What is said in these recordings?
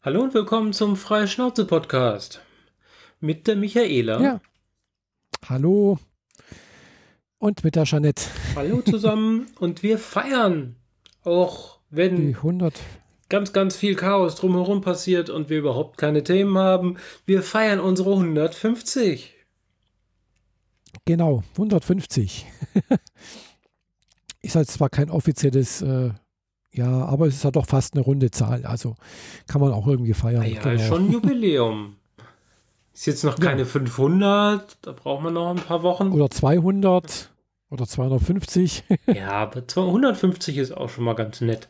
Hallo und willkommen zum Freie Schnauze Podcast mit der Michaela. Ja. Hallo. Und mit der Jeanette. Hallo zusammen und wir feiern, auch wenn Die 100. ganz, ganz viel Chaos drumherum passiert und wir überhaupt keine Themen haben. Wir feiern unsere 150. Genau, 150. Ist halt zwar kein offizielles, äh, ja, aber es ist halt doch fast eine runde Zahl. Also kann man auch irgendwie feiern. Ja, genau. schon ein Jubiläum. Ist jetzt noch keine 500, da braucht man noch ein paar Wochen. Oder 200 oder 250. Ja, aber 150 ist auch schon mal ganz nett.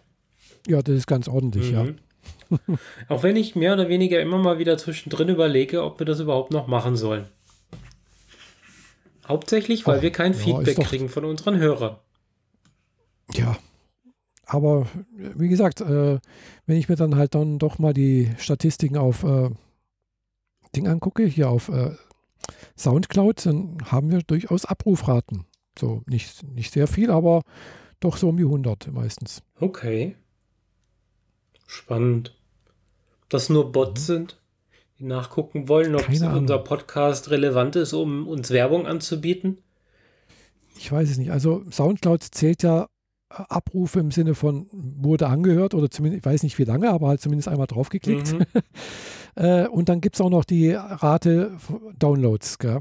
ja, das ist ganz ordentlich, ja. Mhm. Auch wenn ich mehr oder weniger immer mal wieder zwischendrin überlege, ob wir das überhaupt noch machen sollen. Hauptsächlich, weil Ach, wir kein ja, Feedback doch- kriegen von unseren Hörern. Ja. Aber wie gesagt, äh, wenn ich mir dann halt dann doch mal die Statistiken auf äh, Ding angucke, hier auf äh, Soundcloud, dann haben wir durchaus Abrufraten. So nicht, nicht sehr viel, aber doch so um die 100 meistens. Okay. Spannend. Ob das nur Bots sind, die nachgucken wollen, ob Mhm. Unser Podcast relevant ist, um uns Werbung anzubieten. Ich weiß es nicht. Also Soundcloud zählt ja Abrufe im Sinne von wurde angehört oder zumindest, ich weiß nicht wie lange, aber halt zumindest einmal draufgeklickt. Mhm. Äh, und dann gibt es auch noch die Rate Downloads. Gell?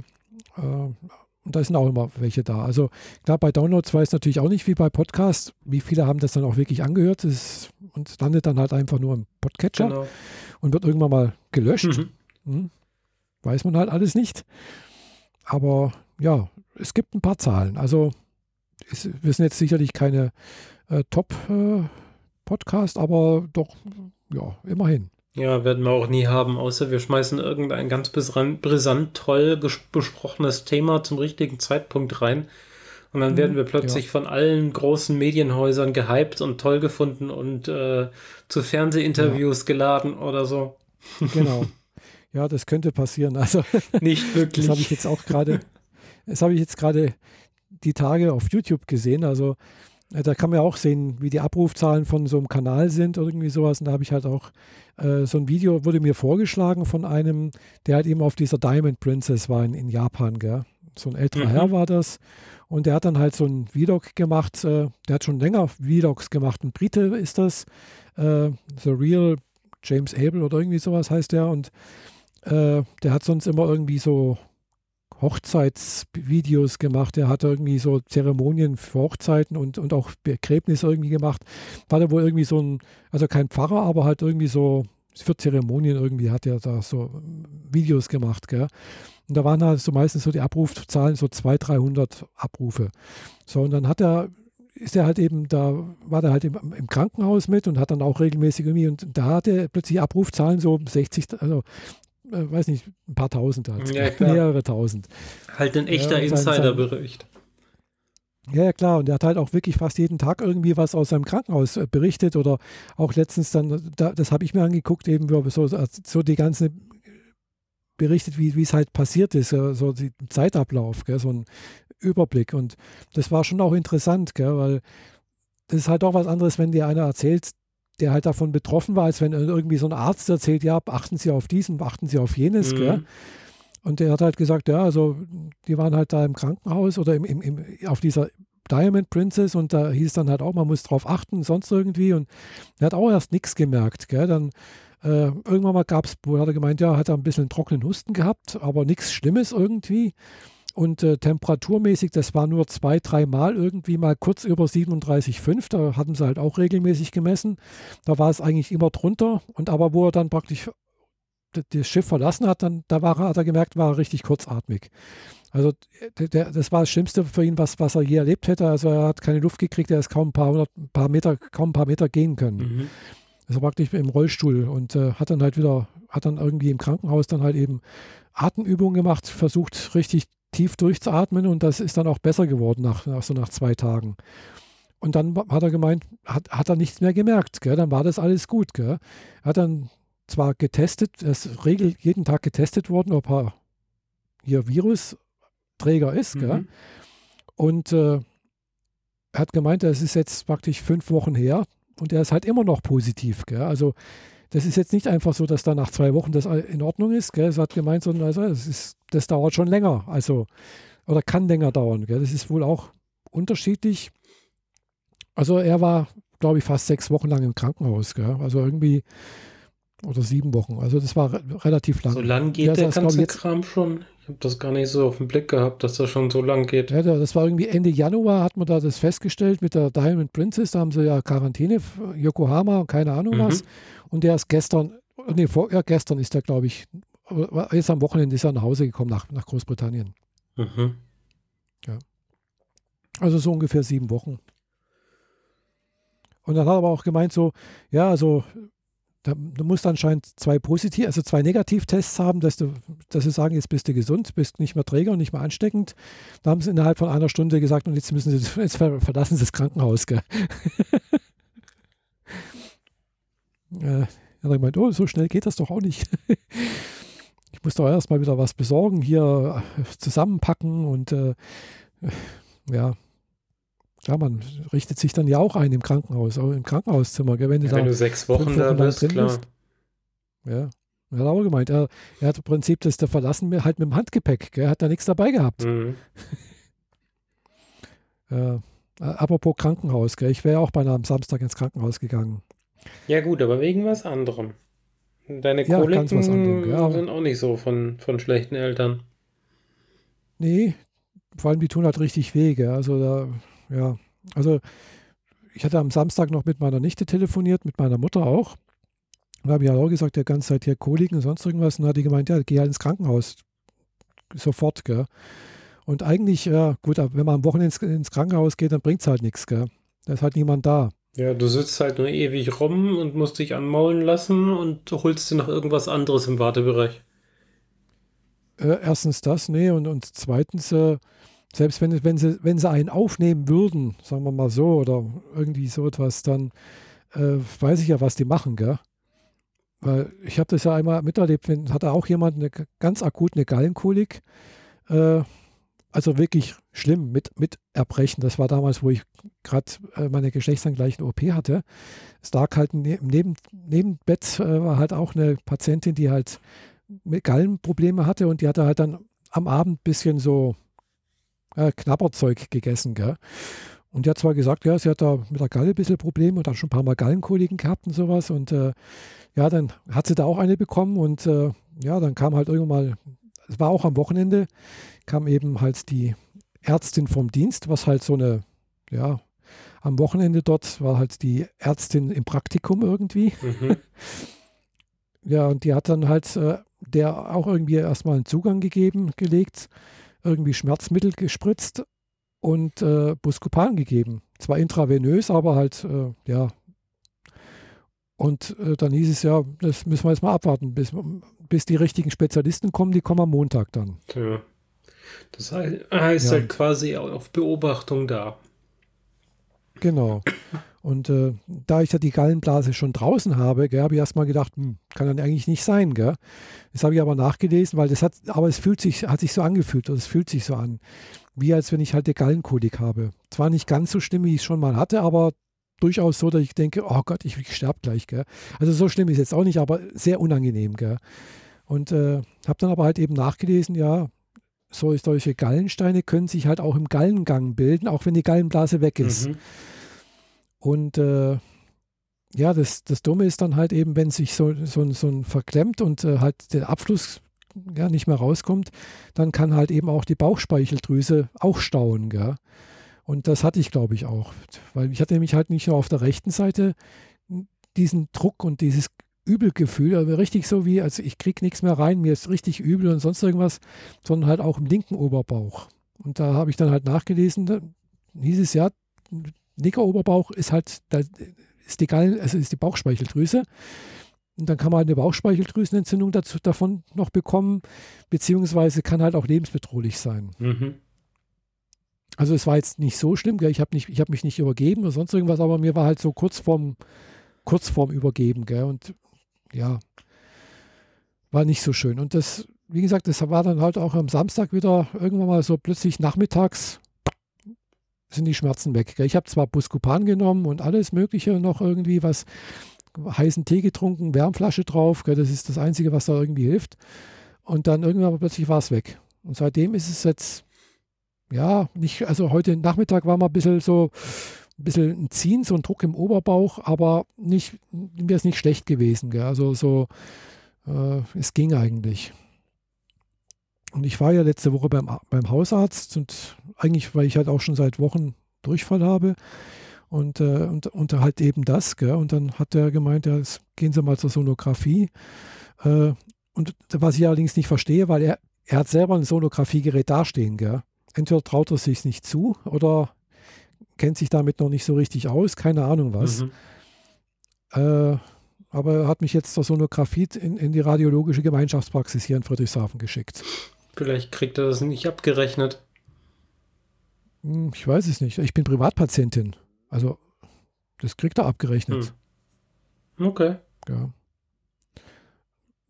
Äh, und da sind auch immer welche da. Also klar, bei Downloads weiß ich natürlich auch nicht wie bei Podcasts, wie viele haben das dann auch wirklich angehört. Ist, und es landet dann halt einfach nur im Podcatcher Genau. und wird irgendwann mal gelöscht. Mhm. Hm. Weiß man halt alles nicht. Aber ja, es gibt ein paar Zahlen. Also es, wir sind jetzt sicherlich keine äh, Top-Podcast, aber doch, ja, immerhin. Ja, werden wir auch nie haben, außer wir schmeißen irgendein ganz brisant, toll besprochenes Thema zum richtigen Zeitpunkt rein. Und dann Mhm, werden wir plötzlich von allen großen Medienhäusern gehypt und toll gefunden und äh, zu Fernsehinterviews geladen oder so. Genau. ja, das könnte passieren. Also Nicht wirklich. das habe ich jetzt auch gerade, das habe ich jetzt gerade die Tage auf YouTube gesehen. Also äh, da kann man ja auch sehen, wie die Abrufzahlen von so einem Kanal sind oder irgendwie sowas. Und da habe ich halt auch äh, so ein Video, wurde mir vorgeschlagen von einem, der halt eben auf dieser Diamond Princess war in, in Japan, gell? So ein älterer Mhm. Herr war das. Und der hat dann halt so ein Vlog gemacht. Äh, der hat schon länger Vlogs gemacht. Ein Brite ist das. Äh, The Real James Abel oder irgendwie sowas heißt der. Und äh, der hat sonst immer irgendwie so Hochzeitsvideos gemacht. Der hat irgendwie so Zeremonien für Hochzeiten und, und auch Begräbnisse irgendwie gemacht. War der wohl irgendwie so ein, also kein Pfarrer, aber halt irgendwie so für Zeremonien irgendwie hat er da so Videos gemacht, gell? Und da waren halt so meistens so die Abrufzahlen so 200, 300 Abrufe. So, und dann hat er, ist er halt eben da, war der halt im, im Krankenhaus mit und hat dann auch regelmäßig irgendwie, und da hat er plötzlich Abrufzahlen so 60, also äh, weiß nicht, ein paar tausend halt. Ja. Mehrere tausend. halt ein echter Ja, Insiderbericht. Ja, ja, klar. Und er hat halt auch wirklich fast jeden Tag irgendwie was aus seinem Krankenhaus äh, berichtet oder auch letztens dann, da, das habe ich mir angeguckt, eben wo er so, so die ganze berichtet, wie es halt passiert ist, äh, so die Zeitablauf, gell, so ein Überblick. Und das war schon auch interessant, gell, weil das ist halt auch was anderes, wenn dir einer erzählt, der halt davon betroffen war, als wenn irgendwie so ein Arzt erzählt, ja, achten Sie auf diesen, achten Sie auf jenes, gell. Mhm. Und der hat halt gesagt, ja, also die waren halt da im Krankenhaus oder im, im, im, auf dieser Diamond Princess und da hieß dann halt auch, man muss drauf achten, sonst irgendwie. Und er hat auch erst nichts gemerkt. Gell? Dann äh, irgendwann mal gab es, wo hat er gemeint, ja, hat er ein bisschen trockenen Husten gehabt, aber nichts Schlimmes irgendwie. Und äh, temperaturmäßig, das war nur zwei, dreimal irgendwie mal kurz über 37,5. Da hatten sie halt auch regelmäßig gemessen. Da war es eigentlich immer drunter. Und aber wo er dann praktisch das Schiff verlassen hat, dann da war er, hat er gemerkt, war er richtig kurzatmig. Also der, das war das Schlimmste für ihn, was, was er je erlebt hätte. Also er hat keine Luft gekriegt, er ist kaum ein paar, hundert, ein paar Meter, kaum ein paar Meter gehen können. Mhm. Also praktisch im Rollstuhl und äh, hat dann halt wieder, hat dann irgendwie im Krankenhaus dann halt eben Atemübungen gemacht, versucht richtig tief durchzuatmen und das ist dann auch besser geworden nach, nach so nach zwei Tagen. Und dann hat er gemeint, hat, hat er nichts mehr gemerkt, gell? dann war das alles gut. Gell? Er hat dann zwar getestet, er ist regel jeden Tag getestet worden, ob er hier Virusträger ist, gell? Mhm. Und äh, er hat gemeint, das ist jetzt praktisch fünf Wochen her und er ist halt immer noch positiv. Gell? Also das ist jetzt nicht einfach so, dass da nach zwei Wochen das in Ordnung ist. Gell? Es hat gemeint, sondern also, das, ist, das dauert schon länger. Also, oder kann länger dauern. Gell? Das ist wohl auch unterschiedlich. Also er war, glaube ich, fast sechs Wochen lang im Krankenhaus. Gell? Also irgendwie oder sieben Wochen. Also das war relativ lang. So lang geht ja, der ganze jetzt, Kram schon? Ich habe das gar nicht so auf den Blick gehabt, dass das schon so lang geht. Ja, das war irgendwie Ende Januar, hat man da das festgestellt mit der Diamond Princess. Da haben sie ja Quarantäne, Yokohama, keine Ahnung mhm. was. Und der ist gestern, nee, vor, ja, gestern ist der, glaube ich, jetzt am Wochenende ist er nach Hause gekommen, nach, nach Großbritannien. Mhm. Ja. Also so ungefähr sieben Wochen. Und dann hat er aber auch gemeint, so, ja, also da, du musst anscheinend zwei positiv, also zwei Negativtests haben, dass du, dass sie sagen, jetzt bist du gesund, bist nicht mehr Träger und nicht mehr ansteckend. Da haben sie innerhalb von einer Stunde gesagt, und jetzt müssen sie, jetzt verlassen sie das Krankenhaus. Gell? äh, hat gemeint, oh, so schnell geht das doch auch nicht. ich muss doch erstmal wieder was besorgen, hier äh, zusammenpacken und äh, ja, ja, man richtet sich dann ja auch ein im Krankenhaus, auch im Krankenhauszimmer. Gell? Wenn, du, ja, wenn du sechs Wochen da bist, drin klar. Bist. Ja, er hat auch gemeint, er, er hat im Prinzip das der verlassen halt mit dem Handgepäck. Gell? Er hat da nichts dabei gehabt. Mhm. äh, apropos Krankenhaus, gell? ich wäre auch beinahe am Samstag ins Krankenhaus gegangen. Ja gut, aber wegen was anderem. Deine ja, Koliken anderem, ja. sind auch nicht so von, von schlechten Eltern. Nee, vor allem die tun halt richtig weh. Gell? Also da ja. Also ich hatte am Samstag noch mit meiner Nichte telefoniert, mit meiner Mutter auch. Und habe ich halt auch gesagt, der ganze Zeit hier Koliken und sonst irgendwas. Und dann hat die gemeint, ja, geh halt ins Krankenhaus. Sofort, gell. Und eigentlich, ja, gut, wenn man am Wochenende ins, ins Krankenhaus geht, dann bringt es halt nichts, gell. Da ist halt niemand da. Ja, du sitzt halt nur ewig rum und musst dich anmaulen lassen und holst dir noch irgendwas anderes im Wartebereich. Äh, erstens das, nee, und, und zweitens, äh, selbst wenn, wenn, sie, wenn sie einen aufnehmen würden, sagen wir mal so, oder irgendwie so etwas, dann äh, weiß ich ja, was die machen, gell? Weil ich habe das ja einmal miterlebt, wenn, hatte auch jemand eine ganz akut eine Gallenkolik, äh, also wirklich schlimm mit, mit Erbrechen. Das war damals, wo ich gerade äh, meine geschlechtsangleichen OP hatte. Es lag halt neben, neben, neben Bett äh, war halt auch eine Patientin, die halt mit Gallenprobleme hatte und die hatte halt dann am Abend ein bisschen so äh, Knabberzeug gegessen. Gell? Und die hat zwar gesagt, ja, sie hat da mit der Galle ein bisschen Probleme und hat schon ein paar Mal Gallenkoliken gehabt und sowas. Und äh, ja, dann hat sie da auch eine bekommen und äh, ja, dann kam halt irgendwann mal, es war auch am Wochenende, kam eben halt die Ärztin vom Dienst, was halt so eine, ja, am Wochenende dort war halt die Ärztin im Praktikum irgendwie. Mhm. ja, und die hat dann halt äh, der auch irgendwie erstmal einen Zugang gegeben, gelegt irgendwie Schmerzmittel gespritzt und äh, Buscopan gegeben. Zwar intravenös, aber halt, äh, ja. Und äh, dann hieß es ja, das müssen wir jetzt mal abwarten, bis, bis die richtigen Spezialisten kommen, die kommen am Montag dann. Ja. Das heißt, ja. halt quasi auf Beobachtung da. Genau. Und äh, da ich ja die Gallenblase schon draußen habe, habe ich erstmal gedacht, hm, kann dann eigentlich nicht sein. Gell? Das habe ich aber nachgelesen, weil das hat, aber es fühlt sich, hat sich so angefühlt oder es fühlt sich so an, wie als wenn ich halt eine Gallenkolik habe. Zwar nicht ganz so schlimm, wie ich es schon mal hatte, aber durchaus so, dass ich denke, oh Gott, ich, ich sterbe gleich. Gell? Also so schlimm ist es jetzt auch nicht, aber sehr unangenehm. Gell? Und äh, habe dann aber halt eben nachgelesen, ja, solche Gallensteine können sich halt auch im Gallengang bilden, auch wenn die Gallenblase weg ist. Mhm. Und äh, ja, das, das Dumme ist dann halt eben, wenn sich so, so, so ein verklemmt und äh, halt der Abfluss ja, nicht mehr rauskommt, dann kann halt eben auch die Bauchspeicheldrüse auch stauen. Gell? Und das hatte ich, glaube ich, auch. Weil ich hatte nämlich halt nicht nur auf der rechten Seite diesen Druck und dieses Übelgefühl, aber richtig so wie, also ich kriege nichts mehr rein, mir ist richtig übel und sonst irgendwas, sondern halt auch im linken Oberbauch. Und da habe ich dann halt nachgelesen, da hieß es ja, linker Oberbauch ist halt, da ist die, Gallen, also ist die Bauchspeicheldrüse. Und dann kann man halt eine Bauchspeicheldrüsenentzündung dazu, davon noch bekommen, beziehungsweise kann halt auch lebensbedrohlich sein. Mhm. Also es war jetzt nicht so schlimm, gell? ich habe hab mich nicht übergeben oder sonst irgendwas, aber mir war halt so kurz vorm, kurz vorm Übergeben. Gell? Und ja, war nicht so schön. Und das, wie gesagt, das war dann halt auch am Samstag wieder irgendwann mal so plötzlich nachmittags sind die Schmerzen weg. Ich habe zwar Buscopan genommen und alles Mögliche noch irgendwie, was heißen Tee getrunken, Wärmflasche drauf, gell, das ist das Einzige, was da irgendwie hilft. Und dann irgendwann plötzlich war es weg. Und seitdem ist es jetzt, ja, nicht, also heute Nachmittag war mal ein bisschen so, ein bisschen ein Ziehen, so ein Druck im Oberbauch, aber nicht, mir ist nicht schlecht gewesen. Gell? Also so, äh, es ging eigentlich. Und ich war ja letzte Woche beim, beim Hausarzt und eigentlich, weil ich halt auch schon seit Wochen Durchfall habe und, äh, und, und halt eben das. Gell? Und dann hat er gemeint, ja, gehen Sie mal zur Sonographie. Äh, und was ich allerdings nicht verstehe, weil er, er hat selber ein Sonographiegerät dastehen. Gell? Entweder traut er sich nicht zu oder kennt sich damit noch nicht so richtig aus, keine Ahnung was. Mhm. Äh, aber er hat mich jetzt zur Sonographie in, in die radiologische Gemeinschaftspraxis hier in Friedrichshafen geschickt. Vielleicht kriegt er das nicht abgerechnet. Hm, ich weiß es nicht. Ich bin Privatpatientin. Also, das kriegt er abgerechnet. Hm. Okay. Ja.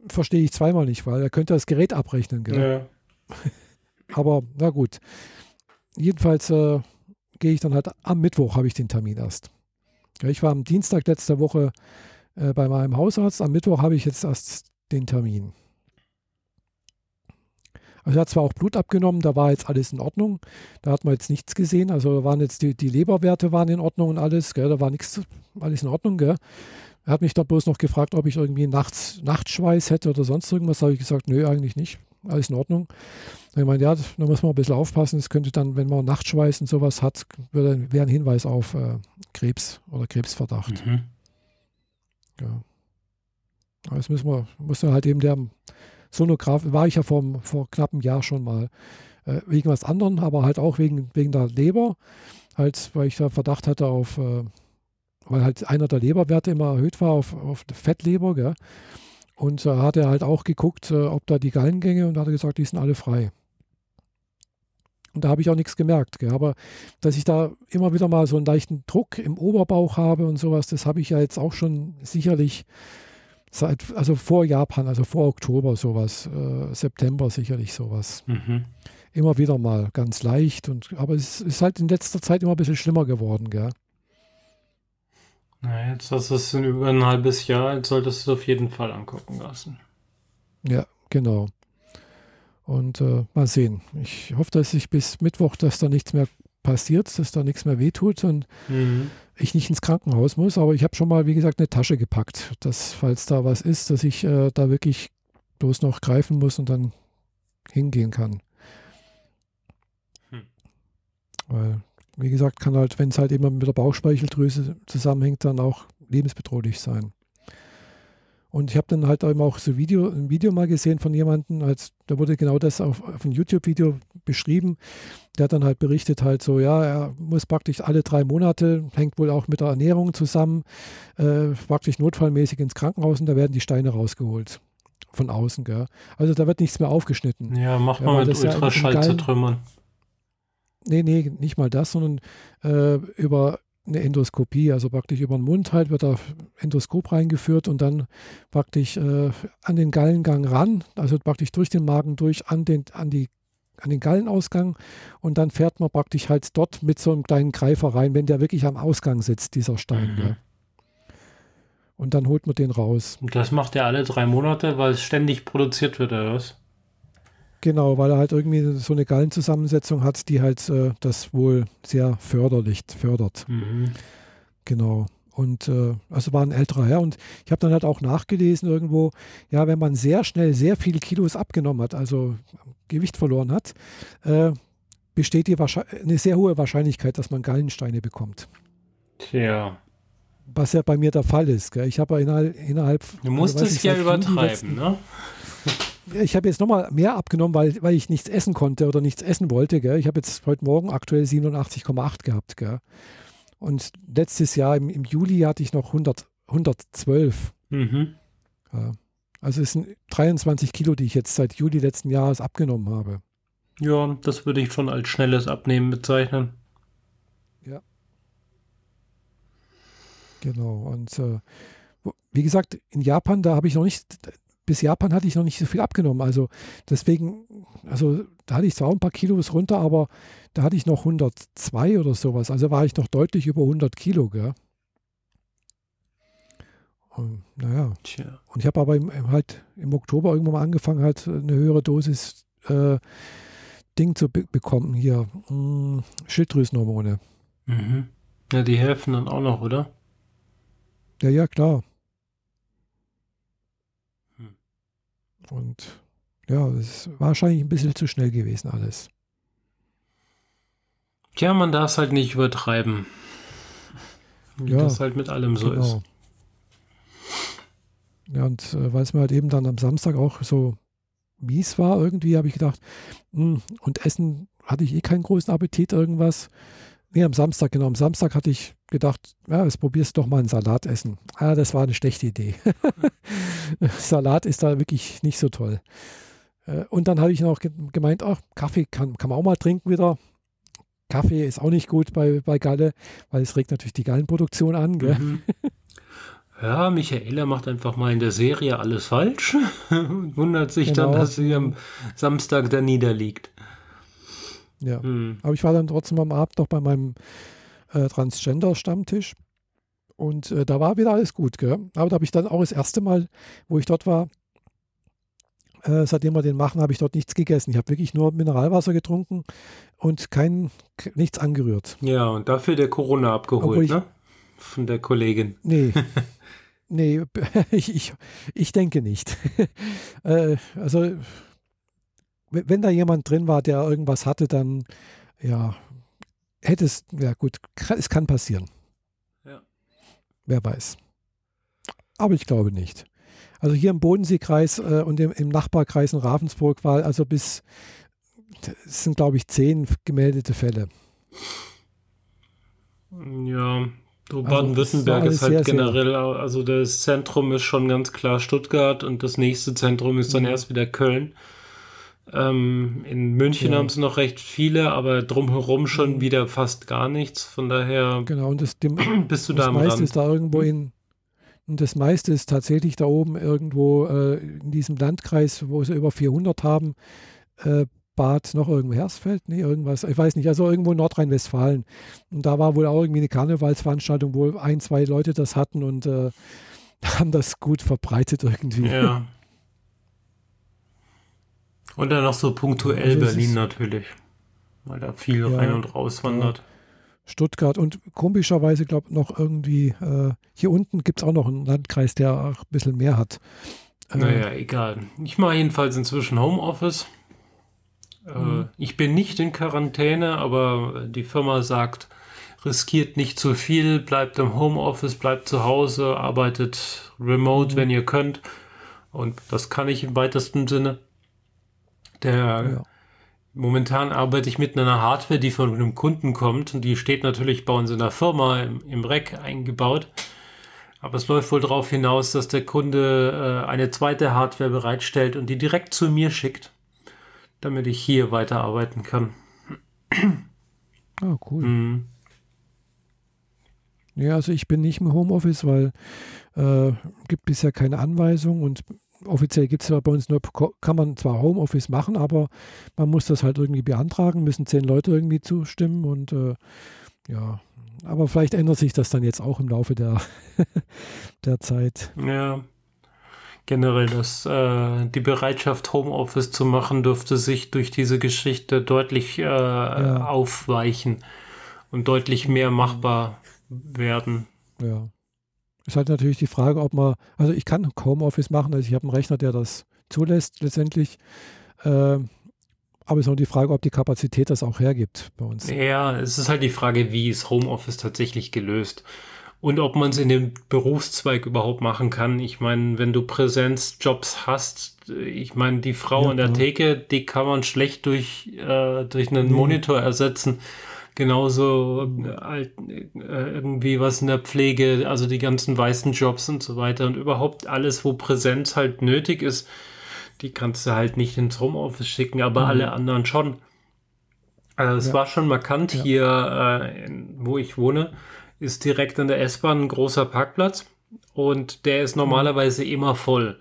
Verstehe ich zweimal nicht, weil er könnte das Gerät abrechnen. Gell? Ja. Aber na gut. Jedenfalls äh, gehe ich dann halt am Mittwoch, habe ich den Termin erst. Ja, ich war am Dienstag letzter Woche äh, bei meinem Hausarzt. Am Mittwoch habe ich jetzt erst den Termin. Also er hat zwar auch Blut abgenommen, da war jetzt alles in Ordnung. Da hat man jetzt nichts gesehen. Also waren jetzt die, die Leberwerte waren in Ordnung und alles. Gell? Da war nichts, alles in Ordnung. Gell? Er hat mich dann bloß noch gefragt, ob ich irgendwie nachts Nachtschweiß hätte oder sonst irgendwas. Da habe ich gesagt, nö, eigentlich nicht. Alles in Ordnung. Ich meine, ja, da muss man ein bisschen aufpassen. Es könnte dann, wenn man Nachtschweiß und sowas hat, wäre ein Hinweis auf äh, Krebs oder Krebsverdacht. Mhm. Ja. Aber jetzt müssen wir, muss halt eben der Sonograf, war ich ja vor, vor knapp einem Jahr schon mal, äh, wegen was anderem, aber halt auch wegen, wegen der Leber, halt, weil ich da Verdacht hatte auf, äh, weil halt einer der Leberwerte immer erhöht war auf, auf Fettleber, gell? Und da äh, hat er halt auch geguckt, äh, ob da die Gallengänge und hat gesagt, die sind alle frei. Und da habe ich auch nichts gemerkt. Gell? Aber dass ich da immer wieder mal so einen leichten Druck im Oberbauch habe und sowas, das habe ich ja jetzt auch schon sicherlich Seit, also vor Japan, also vor Oktober sowas, äh, September sicherlich sowas. Mhm. Immer wieder mal, ganz leicht. Und, aber es ist halt in letzter Zeit immer ein bisschen schlimmer geworden, gell? Na, jetzt hast du es in über ein halbes Jahr, jetzt solltest du es auf jeden Fall angucken lassen. Ja, genau. Und äh, mal sehen. Ich hoffe, dass ich bis Mittwoch, dass da nichts mehr passiert, dass da nichts mehr wehtut und mhm. Ich nicht ins Krankenhaus muss. Aber ich habe schon mal, wie gesagt, eine Tasche gepackt, dass, falls da was ist, dass ich äh, da wirklich bloß noch greifen muss und dann hingehen kann. Hm. Weil, wie gesagt, kann halt, wenn es halt immer mit der Bauchspeicheldrüse zusammenhängt, dann auch lebensbedrohlich sein. Und ich habe dann halt eben auch so Video, ein Video mal gesehen von jemandem, als, da wurde genau das auf, auf einem YouTube-Video beschrieben. Der hat dann halt berichtet, halt so, ja, er muss praktisch alle drei Monate, hängt wohl auch mit der Ernährung zusammen, äh, praktisch notfallmäßig ins Krankenhaus und da werden die Steine rausgeholt. Von außen, gell. Also da wird nichts mehr aufgeschnitten. Ja, mach mal ja, mit Ultraschall ja zertrümmern. Nee, nee, nicht mal das, sondern äh, über eine Endoskopie, also praktisch über den Mund halt wird da Endoskop reingeführt und dann praktisch äh, an den Gallengang ran, also praktisch durch den Magen durch an den, an die an den Gallenausgang und dann fährt man praktisch halt dort mit so einem kleinen Greifer rein, wenn der wirklich am Ausgang sitzt, dieser Stein. Mhm. Ja. Und dann holt man den raus. Und das macht er alle drei Monate, weil es ständig produziert wird, oder was? Genau, weil er halt irgendwie so eine Gallenzusammensetzung hat, die halt äh, das wohl sehr förderlich fördert. Mhm. Genau. Und äh, also war ein älterer Herr. Und ich habe dann halt auch nachgelesen irgendwo, ja, wenn man sehr schnell sehr viele Kilos abgenommen hat, also Gewicht verloren hat, äh, besteht die eine sehr hohe Wahrscheinlichkeit, dass man Gallensteine bekommt. Tja. Was ja bei mir der Fall ist. Gell? Ich habe innerhalb, innerhalb. Du musst also, es ja übertreiben, letzten, ne? ich habe jetzt nochmal mehr abgenommen, weil, weil ich nichts essen konnte oder nichts essen wollte. Gell? Ich habe jetzt heute Morgen aktuell 87,8 gehabt. Gell? Und letztes Jahr im, im, Juli hatte ich noch 100, 112. Mhm. Ja. Also es sind 23 Kilo, die ich jetzt seit Juli letzten Jahres abgenommen habe. Ja, das würde ich schon als schnelles Abnehmen bezeichnen. Ja. Genau. Und äh, wie gesagt, in Japan, da habe ich noch nicht, bis Japan hatte ich noch nicht so viel abgenommen. Also deswegen, also da hatte ich zwar ein paar Kilos runter, aber da hatte ich noch 102 oder sowas. Also war ich noch deutlich über 100 Kilo, gell? Und, naja. Tja. Und ich habe aber im, im halt im Oktober irgendwann mal angefangen, halt eine höhere Dosis äh, Ding zu be bekommen hier. Mh, Schilddrüsenhormone. Mhm. Ja, die helfen dann auch noch, oder? Ja, ja, klar. Und ja, es ist wahrscheinlich ein bisschen zu schnell gewesen alles. Tja, man darf es halt nicht übertreiben. Wie Ja, das halt mit allem so ist. Genau. Ja, und äh, weil es mir halt eben dann am Samstag auch so mies war, irgendwie habe ich gedacht, hm, und Essen hatte ich eh keinen großen Appetit, irgendwas. Nee, am Samstag, genau, am Samstag hatte ich gedacht, ja, jetzt probierst du doch mal einen Salat essen. Ah, das war eine schlechte Idee. Salat ist da wirklich nicht so toll. Äh, Und dann habe ich noch ge- gemeint, ach, Kaffee kann, kann man auch mal trinken wieder. Kaffee ist auch nicht gut bei, bei Galle, weil es regt natürlich die Gallenproduktion an. Mhm. Ja, Michaela macht einfach mal in der Serie alles falsch und wundert sich dann, Genau. dass sie am Samstag da niederliegt. Ja. Hm. Aber ich war dann trotzdem am Abend noch bei meinem äh, Transgender-Stammtisch. Und äh, da war wieder alles gut. Gell? Aber da habe ich dann auch das erste Mal, wo ich dort war, äh, seitdem wir den machen, habe ich dort nichts gegessen. Ich habe wirklich nur Mineralwasser getrunken und kein, nichts angerührt. Ja, und dafür der Corona abgeholt, ich- ne? Von der Kollegin. Nee. nee, ich, ich, ich denke nicht. äh, also, wenn da jemand drin war, der irgendwas hatte, dann, ja, hätte es, ja gut, es kann passieren. Ja. Wer weiß. Aber ich glaube nicht. Also hier im Bodenseekreis äh, und im, im Nachbarkreis in Ravensburg war also bis, es sind glaube ich zehn gemeldete Fälle. Ja, so Also, Baden-Württemberg es ist halt sehr- generell, also das Zentrum ist schon ganz klar Stuttgart und das nächste Zentrum ist dann Mhm. erst wieder Köln. Ähm, in München Ja. haben es noch recht viele, aber drumherum schon Mhm. wieder fast gar nichts. Von daher Genau, und das, dem, bist du das da am meiste Rand. ist da irgendwo in, und das meiste ist tatsächlich da oben irgendwo äh, in diesem Landkreis, wo sie über 400 haben, äh, Bad, noch irgendwo Hersfeld, nee, irgendwas, ich weiß nicht, also irgendwo in Nordrhein-Westfalen. Und da war wohl auch irgendwie eine Karnevalsveranstaltung, wo ein, zwei Leute das hatten und äh, haben das gut verbreitet irgendwie. Ja. Und dann noch so punktuell Also Berlin natürlich. Weil da viel Ja, rein und raus wandert. Stuttgart und komischerweise, glaube ich, noch irgendwie, äh, hier unten gibt es auch noch einen Landkreis, der auch ein bisschen mehr hat. Äh, Naja, egal. Ich mache jedenfalls inzwischen Homeoffice. Äh, Mhm. ich bin nicht in Quarantäne, aber die Firma sagt, riskiert nicht zu viel, bleibt im Homeoffice, bleibt zu Hause, arbeitet remote, Mhm. wenn ihr könnt. Und das kann ich im weitesten Sinne. Der, ja. Momentan arbeite ich mit einer Hardware, die von einem Kunden kommt und die steht natürlich bei uns in der Firma im, im Rack eingebaut. Aber es läuft wohl darauf hinaus, dass der Kunde äh, eine zweite Hardware bereitstellt und die direkt zu mir schickt, damit ich hier weiterarbeiten kann. Ah, cool. Hm. Ja, also ich bin nicht im Homeoffice, weil äh, gibt bisher keine Anweisung und offiziell gibt es ja bei uns nur, kann man zwar Homeoffice machen, aber man muss das halt irgendwie beantragen, müssen zehn Leute irgendwie zustimmen und äh, ja, aber vielleicht ändert sich das dann jetzt auch im Laufe der, der Zeit. Ja. Generell, das, äh, die Bereitschaft, Homeoffice zu machen, dürfte sich durch diese Geschichte deutlich äh, aufweichen und deutlich mehr machbar werden. Ja. Ist halt natürlich die Frage, ob man, also ich kann Homeoffice machen, also ich habe einen Rechner, der das zulässt letztendlich. Äh, aber es ist noch die Frage, ob die Kapazität das auch hergibt bei uns. Ja, es ist halt die Frage, wie ist Homeoffice tatsächlich gelöst und ob man es in dem Berufszweig überhaupt machen kann. Ich meine, wenn du Präsenzjobs hast, ich meine, die Frau Ja, an der klar. Theke, die kann man schlecht durch, äh, durch einen Nee. Monitor ersetzen. Genauso äh, irgendwie was in der Pflege, also die ganzen weißen Jobs und so weiter und überhaupt alles, wo Präsenz halt nötig ist, die kannst du halt nicht ins Homeoffice schicken, aber Mhm. alle anderen schon. Also es Ja. war schon markant Ja. hier, äh, wo ich wohne, ist direkt an der S-Bahn ein großer Parkplatz und der ist normalerweise immer voll,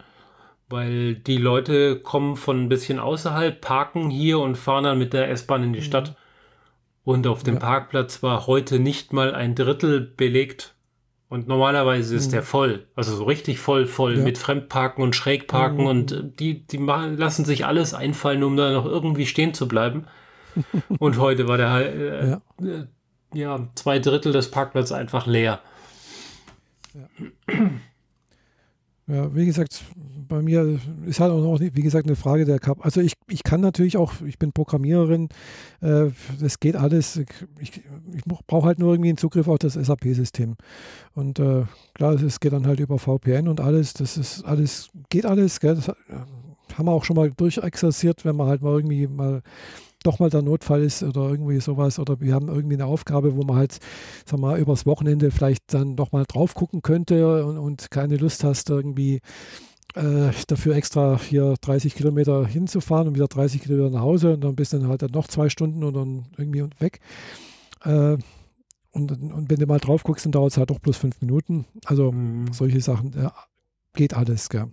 weil die Leute kommen von ein bisschen außerhalb, parken hier und fahren dann mit der S-Bahn in die Stadt. Und auf dem Ja. Parkplatz war heute nicht mal ein Drittel belegt. Und normalerweise ist mhm. der voll, also so richtig voll, voll ja. mit Fremdparken und Schrägparken mhm. und äh, die, die machen, lassen sich alles einfallen, um da noch irgendwie stehen zu bleiben. und heute war der äh, ja. Äh, ja. zwei Drittel des Parkplatzes einfach leer. Ja. Ja, wie gesagt, bei mir ist halt auch noch, wie gesagt, eine Frage der Kap. Also ich, ich kann natürlich auch, ich bin Programmiererin, äh, das geht alles. Ich, ich, brauche halt nur irgendwie einen Zugriff auf das SAP-System. Und äh, klar, es geht dann halt über VPN und alles. Das ist alles, geht alles. Gell? Das haben wir auch schon mal durchexerziert, wenn man halt mal irgendwie mal doch mal der Notfall ist oder irgendwie sowas oder wir haben irgendwie eine Aufgabe, wo man halt, sag mal, übers Wochenende vielleicht dann doch mal drauf gucken könnte und, und keine Lust hast, irgendwie äh, dafür extra hier 30 Kilometer hinzufahren und wieder 30 Kilometer nach Hause und dann bist du dann halt dann noch zwei Stunden und dann irgendwie weg. Äh, und, und, wenn du mal drauf guckst, dann dauert es halt doch bloß fünf Minuten. Also mhm. solche Sachen, ja, geht alles, gell.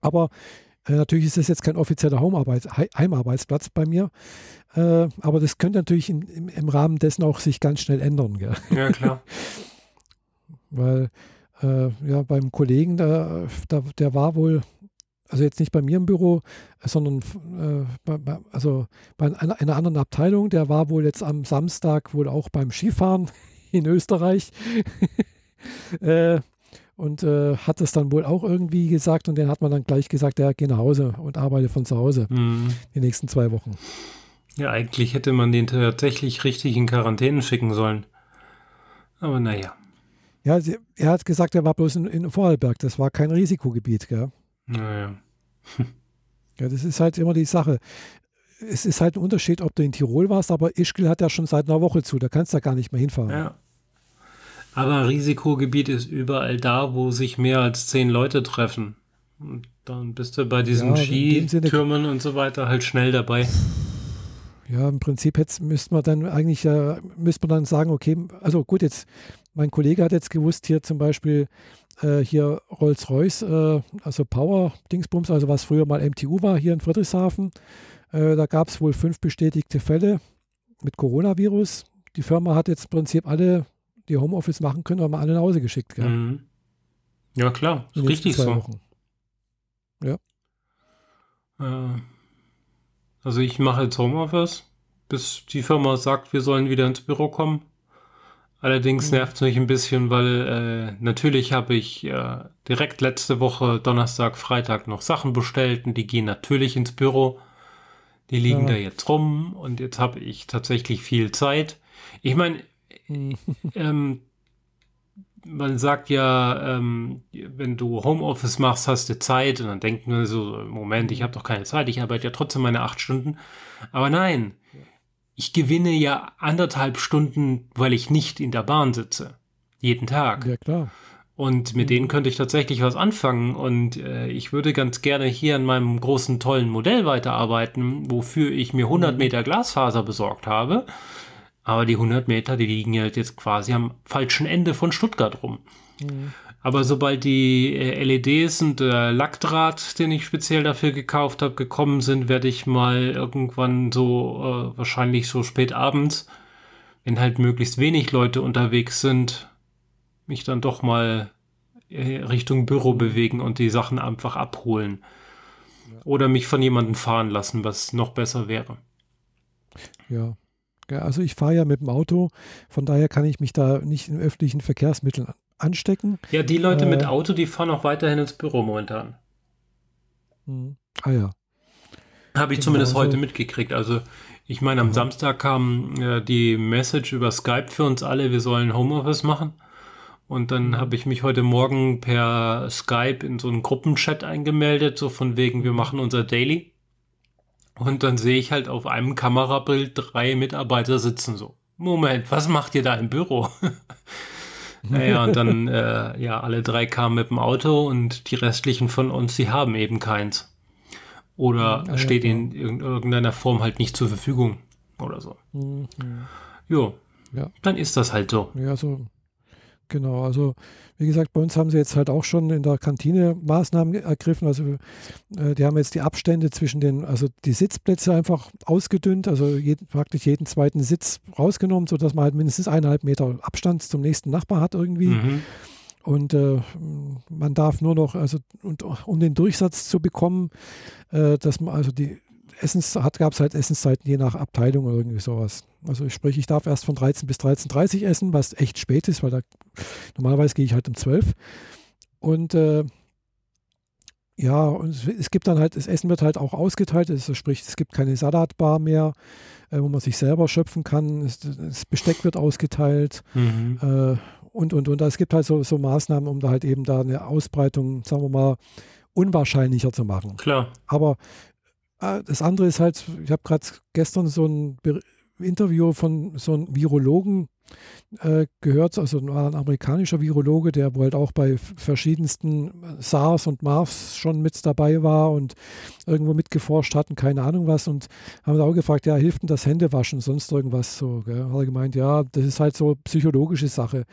Aber äh, natürlich ist das jetzt kein offizieller Heimarbeitsplatz bei mir, äh, aber das könnte natürlich im, im, im, Rahmen dessen auch sich ganz schnell ändern. Gell? Ja, klar. Weil äh, ja, beim Kollegen, der, der, der, war wohl, also jetzt nicht bei mir im Büro, sondern äh, bei, bei, also bei einer, einer, anderen Abteilung, der war wohl jetzt am Samstag wohl auch beim Skifahren in Österreich. äh, und äh, hat es dann wohl auch irgendwie gesagt und dann hat man dann gleich gesagt, ja, geh nach Hause und arbeite von zu Hause mhm. die nächsten zwei Wochen. Ja, eigentlich hätte man den tatsächlich richtig in Quarantäne schicken sollen. Aber naja. Ja, sie, er hat gesagt, er war bloß in, in Vorarlberg. Das war kein Risikogebiet, gell? Naja. ja, das ist halt immer die Sache. Es ist halt ein Unterschied, ob du in Tirol warst, aber Ischgl hat ja schon seit einer Woche zu. Da kannst du da gar nicht mehr hinfahren. Ja. Aber Risikogebiet ist überall da, wo sich mehr als zehn Leute treffen. Und dann bist du bei diesen ja, Skitürmen und so weiter halt schnell dabei. Ja, im Prinzip jetzt müsste man dann eigentlich ja, müsste man dann sagen, okay, also gut, jetzt, mein Kollege hat jetzt gewusst, hier zum Beispiel äh, hier Rolls-Royce, äh, also Power-Dingsbums, also was früher mal MTU war, hier in Friedrichshafen. Äh, da gab es wohl fünf bestätigte Fälle mit Coronavirus. Die Firma hat jetzt im Prinzip alle die Homeoffice machen können, haben wir alle nach Hause geschickt. Gell? Mhm. Ja, klar, ist richtig so. Wochen. Ja. Äh, also ich mache jetzt Homeoffice, bis die Firma sagt, wir sollen wieder ins Büro kommen. Allerdings mhm. nervt es mich ein bisschen, weil äh, natürlich habe ich äh, direkt letzte Woche Donnerstag, Freitag noch Sachen bestellt und die gehen natürlich ins Büro. Die liegen ja. da jetzt rum und jetzt habe ich tatsächlich viel Zeit. Ich meine, ähm, man sagt ja, ähm, wenn du Homeoffice machst, hast du Zeit und dann denkt man so, Moment, ich habe doch keine Zeit, ich arbeite ja trotzdem meine acht Stunden. Aber nein, ich gewinne ja anderthalb Stunden, weil ich nicht in der Bahn sitze. Jeden Tag. Ja, klar. Und mit denen könnte ich tatsächlich was anfangen. Und äh, ich würde ganz gerne hier an meinem großen, tollen Modell weiterarbeiten, wofür ich mir 100 mhm. Meter Glasfaser besorgt habe. Aber die 100 Meter, die liegen halt jetzt quasi am falschen Ende von Stuttgart rum. Mhm. Aber sobald die äh, LEDs und der Lackdraht, den ich speziell dafür gekauft habe, gekommen sind, werde ich mal irgendwann so, äh, wahrscheinlich so spät abends, wenn halt möglichst wenig Leute unterwegs sind, mich dann doch mal äh, Richtung Büro bewegen und die Sachen einfach abholen. Ja. Oder mich von jemandem fahren lassen, was noch besser wäre. Ja, also ich fahre ja mit dem Auto, von daher kann ich mich da nicht in öffentlichen Verkehrsmitteln anstecken. Ja, die Leute äh, mit Auto, die fahren auch weiterhin ins Büro momentan. Mh. Ah ja. Habe ich genau, zumindest heute also, mitgekriegt. Also ich meine, am ja. Samstag kam äh, die Message über Skype für uns alle, wir sollen Homeoffice machen. Und dann mhm. habe ich mich heute Morgen per Skype in so einen Gruppenchat eingemeldet, so von wegen, wir machen unser Daily. Und dann sehe ich halt auf einem Kamerabild drei Mitarbeiter sitzen so. Moment, was macht ihr da im Büro? naja, und dann, äh, ja, alle drei kamen mit dem Auto und die restlichen von uns, die haben eben keins. Oder ja, steht ja, in irgendeiner Form halt nicht zur Verfügung oder so. Mhm. Jo, ja. dann ist das halt so. Ja, so, Genau, also wie gesagt, bei uns haben sie jetzt halt auch schon in der Kantine Maßnahmen ergriffen. Also äh, die haben jetzt die Abstände zwischen den, also die Sitzplätze einfach ausgedünnt, also jeden, praktisch jeden zweiten Sitz rausgenommen, sodass man halt mindestens eineinhalb Meter Abstand zum nächsten Nachbar hat irgendwie. Mhm. Und äh, man darf nur noch, also und, um den Durchsatz zu bekommen, äh, dass man also die Essens hat, gab es halt Essenszeiten je nach Abteilung oder irgendwie sowas. Also sprich, ich darf erst von 13 bis 13.30 Uhr essen, was echt spät ist, weil da normalerweise gehe ich halt um 12. Und äh, ja, und es gibt dann halt, das Essen wird halt auch ausgeteilt, also sprich, es gibt keine Salatbar mehr, äh, wo man sich selber schöpfen kann. Es, das Besteck wird ausgeteilt mhm. äh, und, und, und. Es gibt halt so, so Maßnahmen, um da halt eben da eine Ausbreitung, sagen wir mal, unwahrscheinlicher zu machen. Klar. Aber das andere ist halt, ich habe gerade gestern so ein Interview von so einem Virologen äh, gehört, also ein amerikanischer Virologe, der wohl halt auch bei verschiedensten äh, SARS und MARS schon mit dabei war und irgendwo mitgeforscht hat und keine Ahnung was und haben auch gefragt, ja, hilft denn das Händewaschen, sonst irgendwas so, gell? hat er gemeint, ja, das ist halt so psychologische Sache.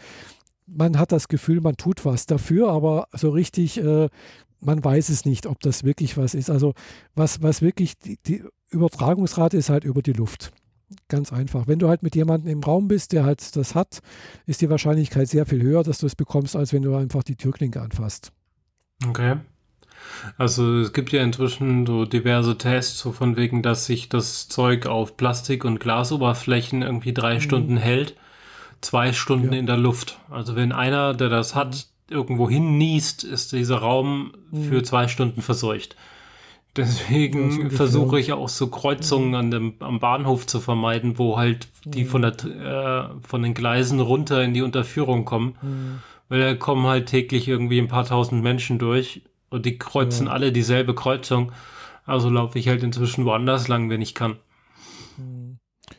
Man hat das Gefühl, man tut was dafür, aber so richtig äh, man weiß es nicht, ob das wirklich was ist. Also was, was wirklich, die, die Übertragungsrate ist halt über die Luft. Ganz einfach. Wenn du halt mit jemandem im Raum bist, der halt das hat, ist die Wahrscheinlichkeit sehr viel höher, dass du es bekommst, als wenn du einfach die Türklinke anfasst. Okay. Also es gibt ja inzwischen so diverse Tests, so von wegen, dass sich das Zeug auf Plastik- und Glasoberflächen irgendwie drei mhm. Stunden hält, zwei Stunden ja. in der Luft. Also wenn einer, der das hat, irgendwo hin niest, ist dieser Raum mhm. für zwei Stunden verseucht. Deswegen versuche ich auch so Kreuzungen mhm. an dem, am Bahnhof zu vermeiden, wo halt die mhm. von, der, äh, von den Gleisen runter in die Unterführung kommen. Weil da kommen halt täglich irgendwie ein paar tausend Menschen durch und die kreuzen alle dieselbe Kreuzung. Also laufe ich halt inzwischen woanders lang, wenn ich kann.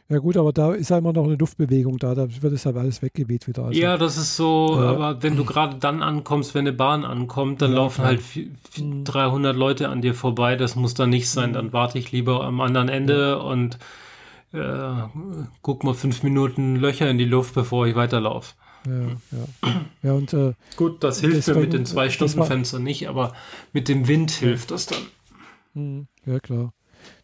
Ja gut, aber da ist ja immer noch eine Luftbewegung da, da wird es halt alles weggeweht wieder. Also, ja, das ist so, äh, aber wenn du gerade dann ankommst, wenn eine Bahn ankommt, dann ja, laufen ja. halt 300 mhm. Leute an dir vorbei, das muss dann nicht sein, mhm. dann warte ich lieber am anderen Ende ja. und äh, guck mal fünf Minuten Löcher in die Luft, bevor ich weiterlaufe. Ja, ja. ja und, äh, Gut, das hilft deswegen, mir mit den zwei Stunden Fenster nicht, aber mit dem Wind hilft das dann. Mhm. Ja, klar.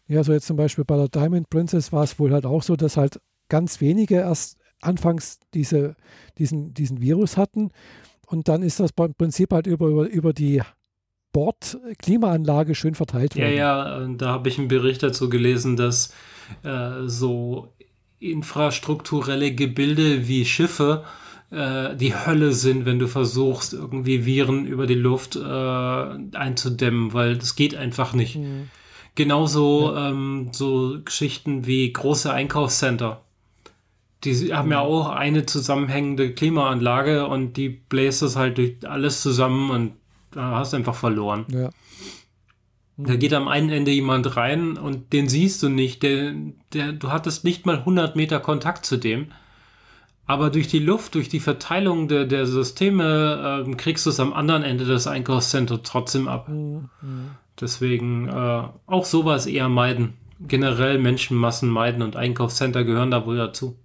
Ja, so jetzt zum Beispiel bei der Diamond Princess war es wohl halt auch so, dass halt ganz wenige erst anfangs diese, diesen, diesen Virus hatten. Und dann ist das im Prinzip halt über, über, über die Bordklimaanlage schön verteilt worden. Ja, ja, da habe ich einen Bericht dazu gelesen, dass äh, so infrastrukturelle Gebilde wie Schiffe äh, die Hölle sind, wenn du versuchst, irgendwie Viren über die Luft äh, einzudämmen, weil das geht einfach nicht. Mhm. Genauso ja. ähm, so Geschichten wie große Einkaufscenter. Die haben ja mhm. auch eine zusammenhängende Klimaanlage und die bläst das halt durch alles zusammen und da hast du einfach verloren. Ja. Mhm. Da geht am einen Ende jemand rein und den siehst du nicht. Der, der, du hattest nicht mal 100 Meter Kontakt zu dem. Aber durch die Luft, durch die Verteilung der, der Systeme ähm, kriegst du es am anderen Ende des Einkaufscenters trotzdem ab. Mhm. mhm. Deswegen äh, auch sowas eher meiden. Generell Menschenmassen meiden und Einkaufscenter gehören da wohl dazu.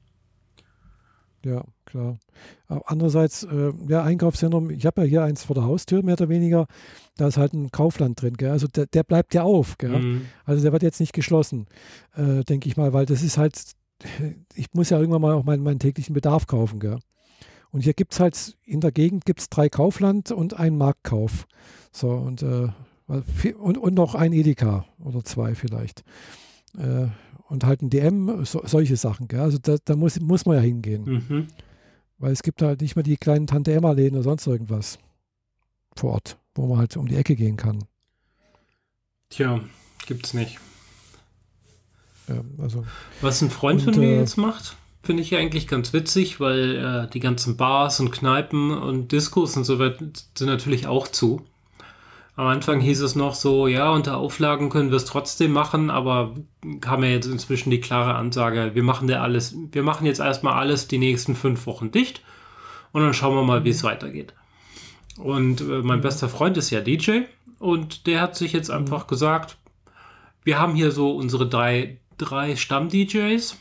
Ja, klar. Andererseits, äh, ja, Einkaufszentrum, ich habe ja hier eins vor der Haustür, mehr oder weniger. Da ist halt ein Kaufland drin, gell? Also der, der bleibt ja auf, gell? Mhm. Also der wird jetzt nicht geschlossen, äh, denke ich mal, weil das ist halt, ich muss ja irgendwann mal auch meinen, meinen täglichen Bedarf kaufen, gell? Und hier gibt es halt, in der Gegend gibt es drei Kaufland und einen Marktkauf. So, und äh, und, und noch ein Edeka oder zwei vielleicht. Äh, und halt ein DM, so, solche Sachen. Gell? Also da, da, muss, muss man ja hingehen. Mhm. Weil es gibt halt nicht mehr die kleinen Tante-Emma-Läden oder sonst irgendwas vor Ort, wo man halt um die Ecke gehen kann. Tja, gibt's nicht. Ja, also, Was ein Freund und, von mir äh, jetzt macht, finde ich eigentlich ganz witzig, weil äh, die ganzen Bars und Kneipen und Diskos und so weiter sind natürlich auch zu. Am Anfang hieß es noch so, ja, unter Auflagen können wir es trotzdem machen, aber kam ja jetzt inzwischen die klare Ansage, wir machen ja alles, wir machen jetzt erstmal alles die nächsten fünf Wochen dicht und dann schauen wir mal, wie es weitergeht. Und äh, mein bester Freund ist ja DJ und der hat sich jetzt einfach gesagt, wir haben hier so unsere drei, drei Stamm-DJs.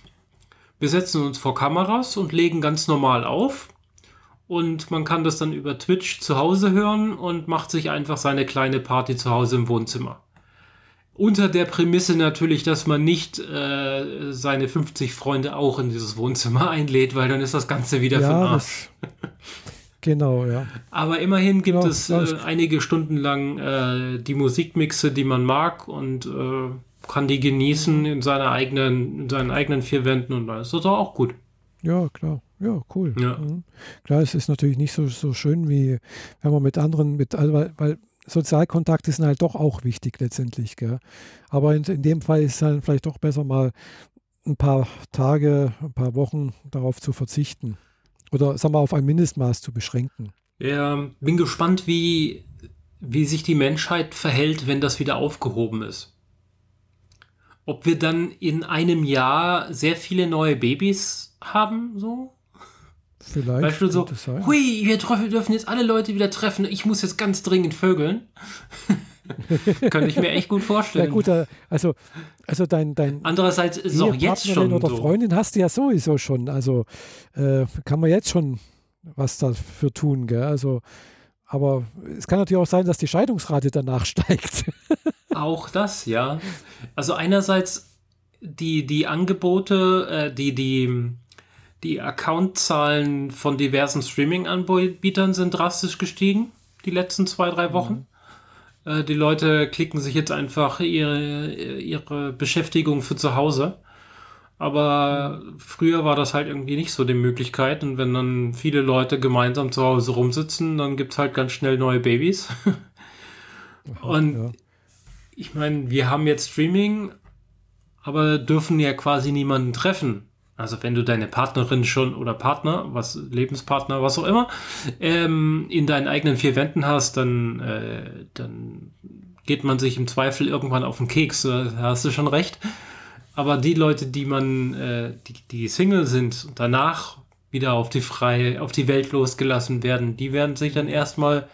Wir setzen uns vor Kameras und legen ganz normal auf und man kann das dann über Twitch zu Hause hören und macht sich einfach seine kleine Party zu Hause im Wohnzimmer. Unter der Prämisse natürlich, dass man nicht äh, seine 50 Freunde auch in dieses Wohnzimmer einlädt, weil dann ist das Ganze wieder ja, für Arsch. genau, ja. Aber immerhin gibt genau, es äh, einige Stunden lang äh, die Musikmixe, die man mag und äh, kann die genießen in, seiner eigenen, in seinen eigenen vier Wänden und dann ist das auch gut. Ja, klar. Ja, cool. Ja. Mhm. Klar, es ist natürlich nicht so, so schön, wie wenn man mit anderen, mit, also weil, weil Sozialkontakte sind halt doch auch wichtig letztendlich. Gell? Aber in, in dem Fall ist es dann vielleicht doch besser mal ein paar Tage, ein paar Wochen darauf zu verzichten. Oder sagen wir auf ein Mindestmaß zu beschränken. Ja, bin gespannt, wie, wie sich die Menschheit verhält, wenn das wieder aufgehoben ist. Ob wir dann in einem Jahr sehr viele neue Babys haben, so? Vielleicht. Beispiel so, hui, wir dürfen jetzt alle Leute wieder treffen. Ich muss jetzt ganz dringend vögeln. Könnte ich mir echt gut vorstellen. Ja gut, also, also dein, dein Andererseits ist es auch jetzt schon oder so. Freundin hast du ja sowieso schon. Also äh, kann man jetzt schon was dafür tun. Gell? Also, aber es kann natürlich auch sein, dass die Scheidungsrate danach steigt. Auch das, ja. Also einerseits die, die Angebote, äh, die, die die Accountzahlen von diversen Streaming-Anbietern sind drastisch gestiegen, die letzten zwei, drei Wochen. Mhm. Äh, die Leute klicken sich jetzt einfach ihre, ihre Beschäftigung für zu Hause. Aber früher war das halt irgendwie nicht so die Möglichkeit. Und wenn dann viele Leute gemeinsam zu Hause rumsitzen, dann gibt es halt ganz schnell neue Babys. Und ja. Ich meine, wir haben jetzt Streaming, aber dürfen ja quasi niemanden treffen. Also wenn du deine Partnerin schon oder Partner, was Lebenspartner, was auch immer, ähm, in deinen eigenen vier Wänden hast, dann, äh, dann geht man sich im Zweifel irgendwann auf den Keks. Da hast du schon recht. Aber die Leute, die man, äh, die, die Single sind danach wieder auf die freie, auf die Welt losgelassen werden, die werden sich dann erstmal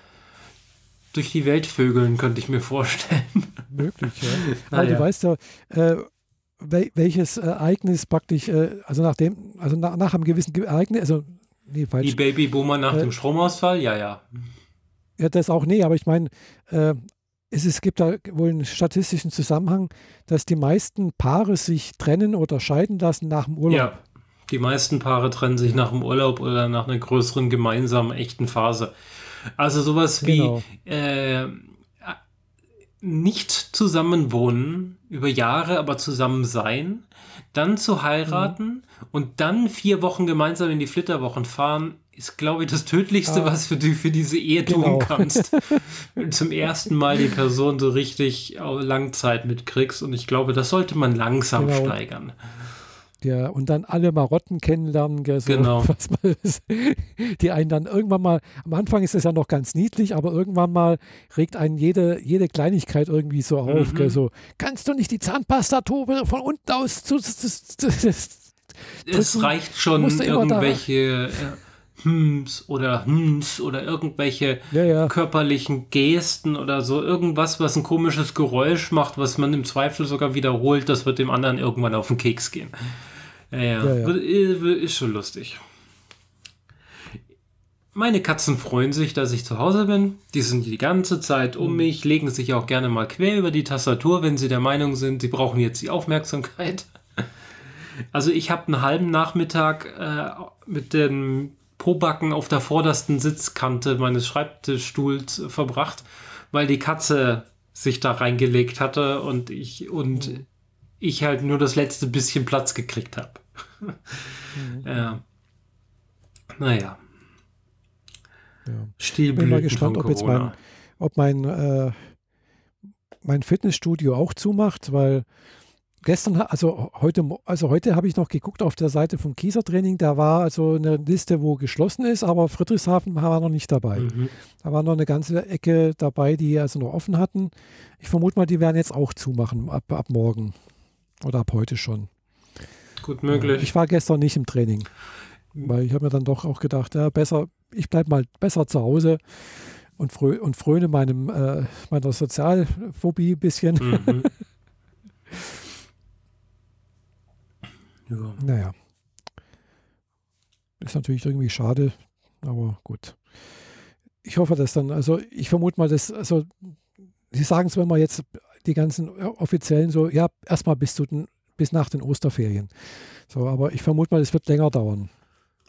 durch die Welt vögeln, könnte ich mir vorstellen. Möglich, ja. naja. Aber du weißt ja, äh, welches Ereignis praktisch, äh, also nach dem, also nach, nach einem gewissen Ereignis, also nee, falsch. Die Babyboomer nach äh, dem Stromausfall, ja, ja. Ja, das auch, nee, aber ich meine, äh, es, es gibt da wohl einen statistischen Zusammenhang, dass die meisten Paare sich trennen oder scheiden lassen nach dem Urlaub. Ja, die meisten Paare trennen sich nach dem Urlaub oder nach einer größeren gemeinsamen echten Phase. Also sowas genau. wie äh, nicht zusammenwohnen über Jahre, aber zusammen sein, dann zu heiraten mhm. und dann vier Wochen gemeinsam in die Flitterwochen fahren, ist, glaube ich, das Tödlichste, ah. was du für diese Ehe genau. tun kannst. Zum ersten Mal die Person so richtig Langzeit mitkriegst und ich glaube, das sollte man langsam genau. steigern. Ja, und dann alle Marotten kennenlernen, gell, so, genau. die einen dann irgendwann mal, am Anfang ist es ja noch ganz niedlich, aber irgendwann mal regt einen jede, jede Kleinigkeit irgendwie so auf, mhm. gell, so, kannst du nicht die Zahnpastatube von unten aus zu, zu, zu, Es reicht schon irgendwelche äh, Hms oder Hms oder irgendwelche ja, ja. körperlichen Gesten oder so, irgendwas, was ein komisches Geräusch macht, was man im Zweifel sogar wiederholt, das wird dem anderen irgendwann auf den Keks gehen. Ja, ja. ja, ja. Ist schon lustig. Meine Katzen freuen sich, dass ich zu Hause bin. Die sind die ganze Zeit um mhm. mich, legen sich auch gerne mal quer über die Tastatur, wenn sie der Meinung sind, sie brauchen jetzt die Aufmerksamkeit. Also ich habe einen halben Nachmittag äh, mit dem Pobacken auf der vordersten Sitzkante meines Schreibtischstuhls verbracht, weil die Katze sich da reingelegt hatte und ich und mhm. ich halt nur das letzte bisschen Platz gekriegt habe. Mhm. ja. Naja. Ja. Ich bin mal gespannt, ob jetzt mein, ob mein, äh, mein Fitnessstudio auch zumacht, weil gestern, also heute, also heute habe ich noch geguckt auf der Seite vom Kieser Training, da war also eine Liste, wo geschlossen ist, aber Friedrichshafen war noch nicht dabei. Mhm. Da war noch eine ganze Ecke dabei, die also noch offen hatten. Ich vermute mal, die werden jetzt auch zumachen ab, ab morgen oder ab heute schon. Gut möglich. Ich war gestern nicht im Training, weil ich habe mir dann doch auch gedacht, ja, besser, ich bleibe mal besser zu Hause und, frö und fröne meinem, äh, meiner Sozialphobie ein bisschen. Mhm. ja. Naja. Ist natürlich irgendwie schade, aber gut. Ich hoffe, dass dann, also ich vermute mal, dass, also Sie sagen es, wenn man jetzt die ganzen offiziellen so, ja, erstmal bis zu den, bis nach den Osterferien. So, aber ich vermute mal, es wird länger dauern,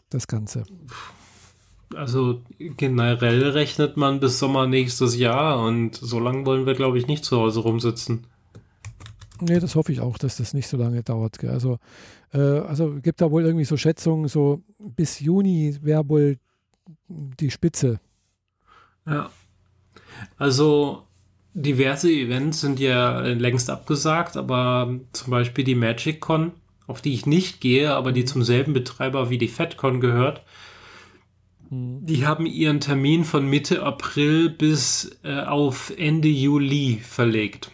das Ganze. Also generell rechnet man bis Sommer nächstes Jahr und so lange wollen wir, glaube ich, nicht zu Hause rumsitzen. Nee, das hoffe ich auch, dass das nicht so lange dauert. Gell. Also, äh, also gibt da wohl irgendwie so Schätzungen, so bis Juni wäre wohl die Spitze. Ja. Also diverse Events sind ja längst abgesagt, aber zum Beispiel die Magic Con, auf die ich nicht gehe, aber die zum selben Betreiber wie die FedCon gehört, hm. die haben ihren Termin von Mitte April bis äh, auf Ende Juli verlegt.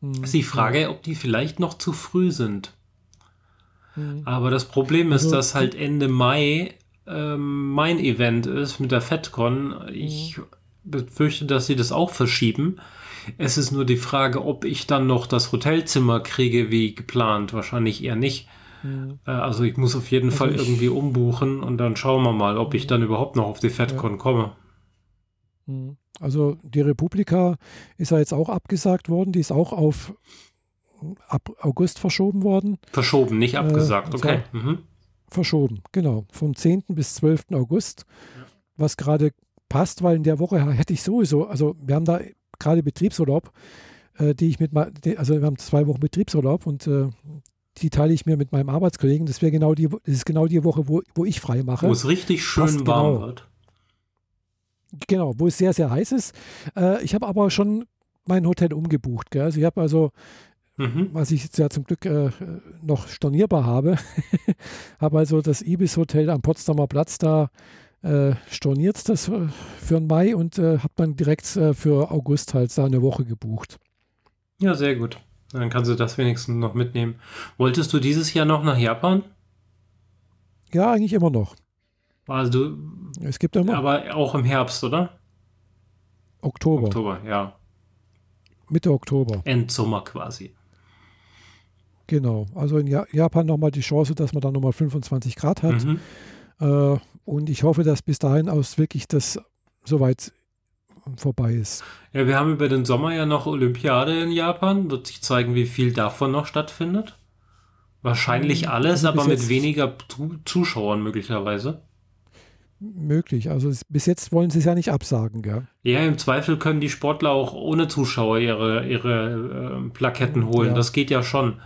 Mhm. Ist die Frage, ob die vielleicht noch zu früh sind. Mhm. Aber das Problem ist, also, dass halt Ende Mai ähm, mein Event ist mit der FedCon. Ich mhm. befürchte, dass sie das auch verschieben. Es ist nur die Frage, ob ich dann noch das Hotelzimmer kriege wie geplant. Wahrscheinlich eher nicht. Mhm. Äh, also ich muss auf jeden also Fall irgendwie umbuchen und dann schauen wir mal, ob ich dann überhaupt noch auf die FedCon ja. komme. Mhm. Also die Republika ist ja jetzt auch abgesagt worden. Die ist auch auf ab August verschoben worden. Verschoben, nicht abgesagt, äh, okay. Mhm. Verschoben, genau. Vom 10. bis 12. August, ja. was gerade passt, weil in der Woche hätte ich sowieso, also wir haben da gerade Betriebsurlaub, äh, die ich mit, also wir haben zwei Wochen Betriebsurlaub und äh, die teile ich mir mit meinem Arbeitskollegen. Das wäre genau die, das ist genau die Woche, wo, wo ich frei mache. Wo es richtig schön Passt warm genau. wird. Genau, wo es sehr, sehr heiß ist. Äh, ich habe aber schon mein Hotel umgebucht. Gell? Also ich habe also, mhm. was ich jetzt ja zum Glück äh, noch stornierbar habe, habe also das Ibis Hotel am Potsdamer Platz da äh, storniert das äh, für den Mai und äh, habe dann direkt äh, für August halt da eine Woche gebucht. Ja, sehr gut. Dann kannst du das wenigstens noch mitnehmen. Wolltest du dieses Jahr noch nach Japan? Ja, eigentlich immer noch. Also es gibt immer. Aber auch im Herbst, oder? Oktober. Oktober, ja. Mitte Oktober. Endsommer quasi. Genau. Also in Japan nochmal die Chance, dass man dann nochmal 25 Grad hat. Mhm. Äh, und ich hoffe, dass bis dahin aus wirklich das soweit vorbei ist. Ja, wir haben über den Sommer ja noch Olympiade in Japan. Wird sich zeigen, wie viel davon noch stattfindet. Wahrscheinlich hm, alles, also aber mit weniger Zuschauern möglicherweise. Möglich. Also bis jetzt wollen sie es ja nicht absagen, gell? Ja, im Zweifel können die Sportler auch ohne Zuschauer ihre, ihre äh, Plaketten holen. Ja. Das geht ja schon.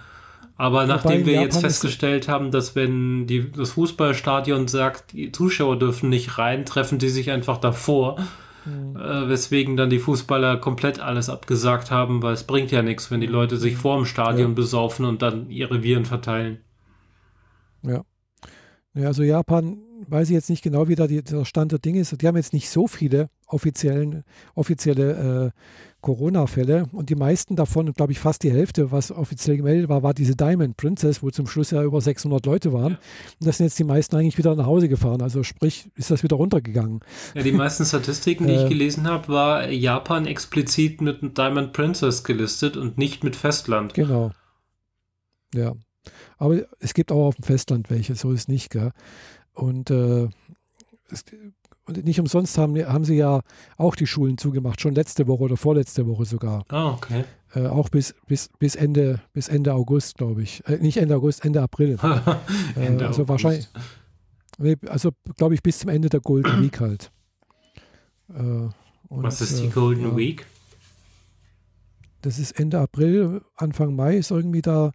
Aber Wobei nachdem wir Japan jetzt festgestellt haben, dass wenn die, das Fußballstadion sagt, die Zuschauer dürfen nicht rein, treffen die sich einfach davor. Mhm. Äh, weswegen dann die Fußballer komplett alles abgesagt haben, weil es bringt ja nichts, wenn die Leute sich vor dem Stadion ja. besaufen und dann ihre Viren verteilen. Ja. ja. Also Japan, weiß ich jetzt nicht genau, wie da die, der Stand der Dinge ist. Die haben jetzt nicht so viele offiziellen, offizielle äh, Corona-Fälle und die meisten davon, glaube ich fast die Hälfte, was offiziell gemeldet war, war diese Diamond Princess, wo zum Schluss ja über 600 Leute waren. Ja. Und das sind jetzt die meisten eigentlich wieder nach Hause gefahren. Also sprich, ist das wieder runtergegangen. Ja, die meisten Statistiken, die ich äh. gelesen habe, war Japan explizit mit Diamond Princess gelistet und nicht mit Festland. Genau. Ja. Aber es gibt auch auf dem Festland welche, so ist nicht, gell? Und äh, es und nicht umsonst haben, haben sie ja auch die Schulen zugemacht, schon letzte Woche oder vorletzte Woche sogar. Ah, okay. Äh, auch bis, bis, bis, Ende, bis Ende August, glaube ich. Äh, nicht Ende August, Ende April. Ende äh, also August. wahrscheinlich. Also, glaube ich, bis zum Ende der Golden Week halt. Äh, Was ist die Golden ja, Week? Das ist Ende April, Anfang Mai ist irgendwie da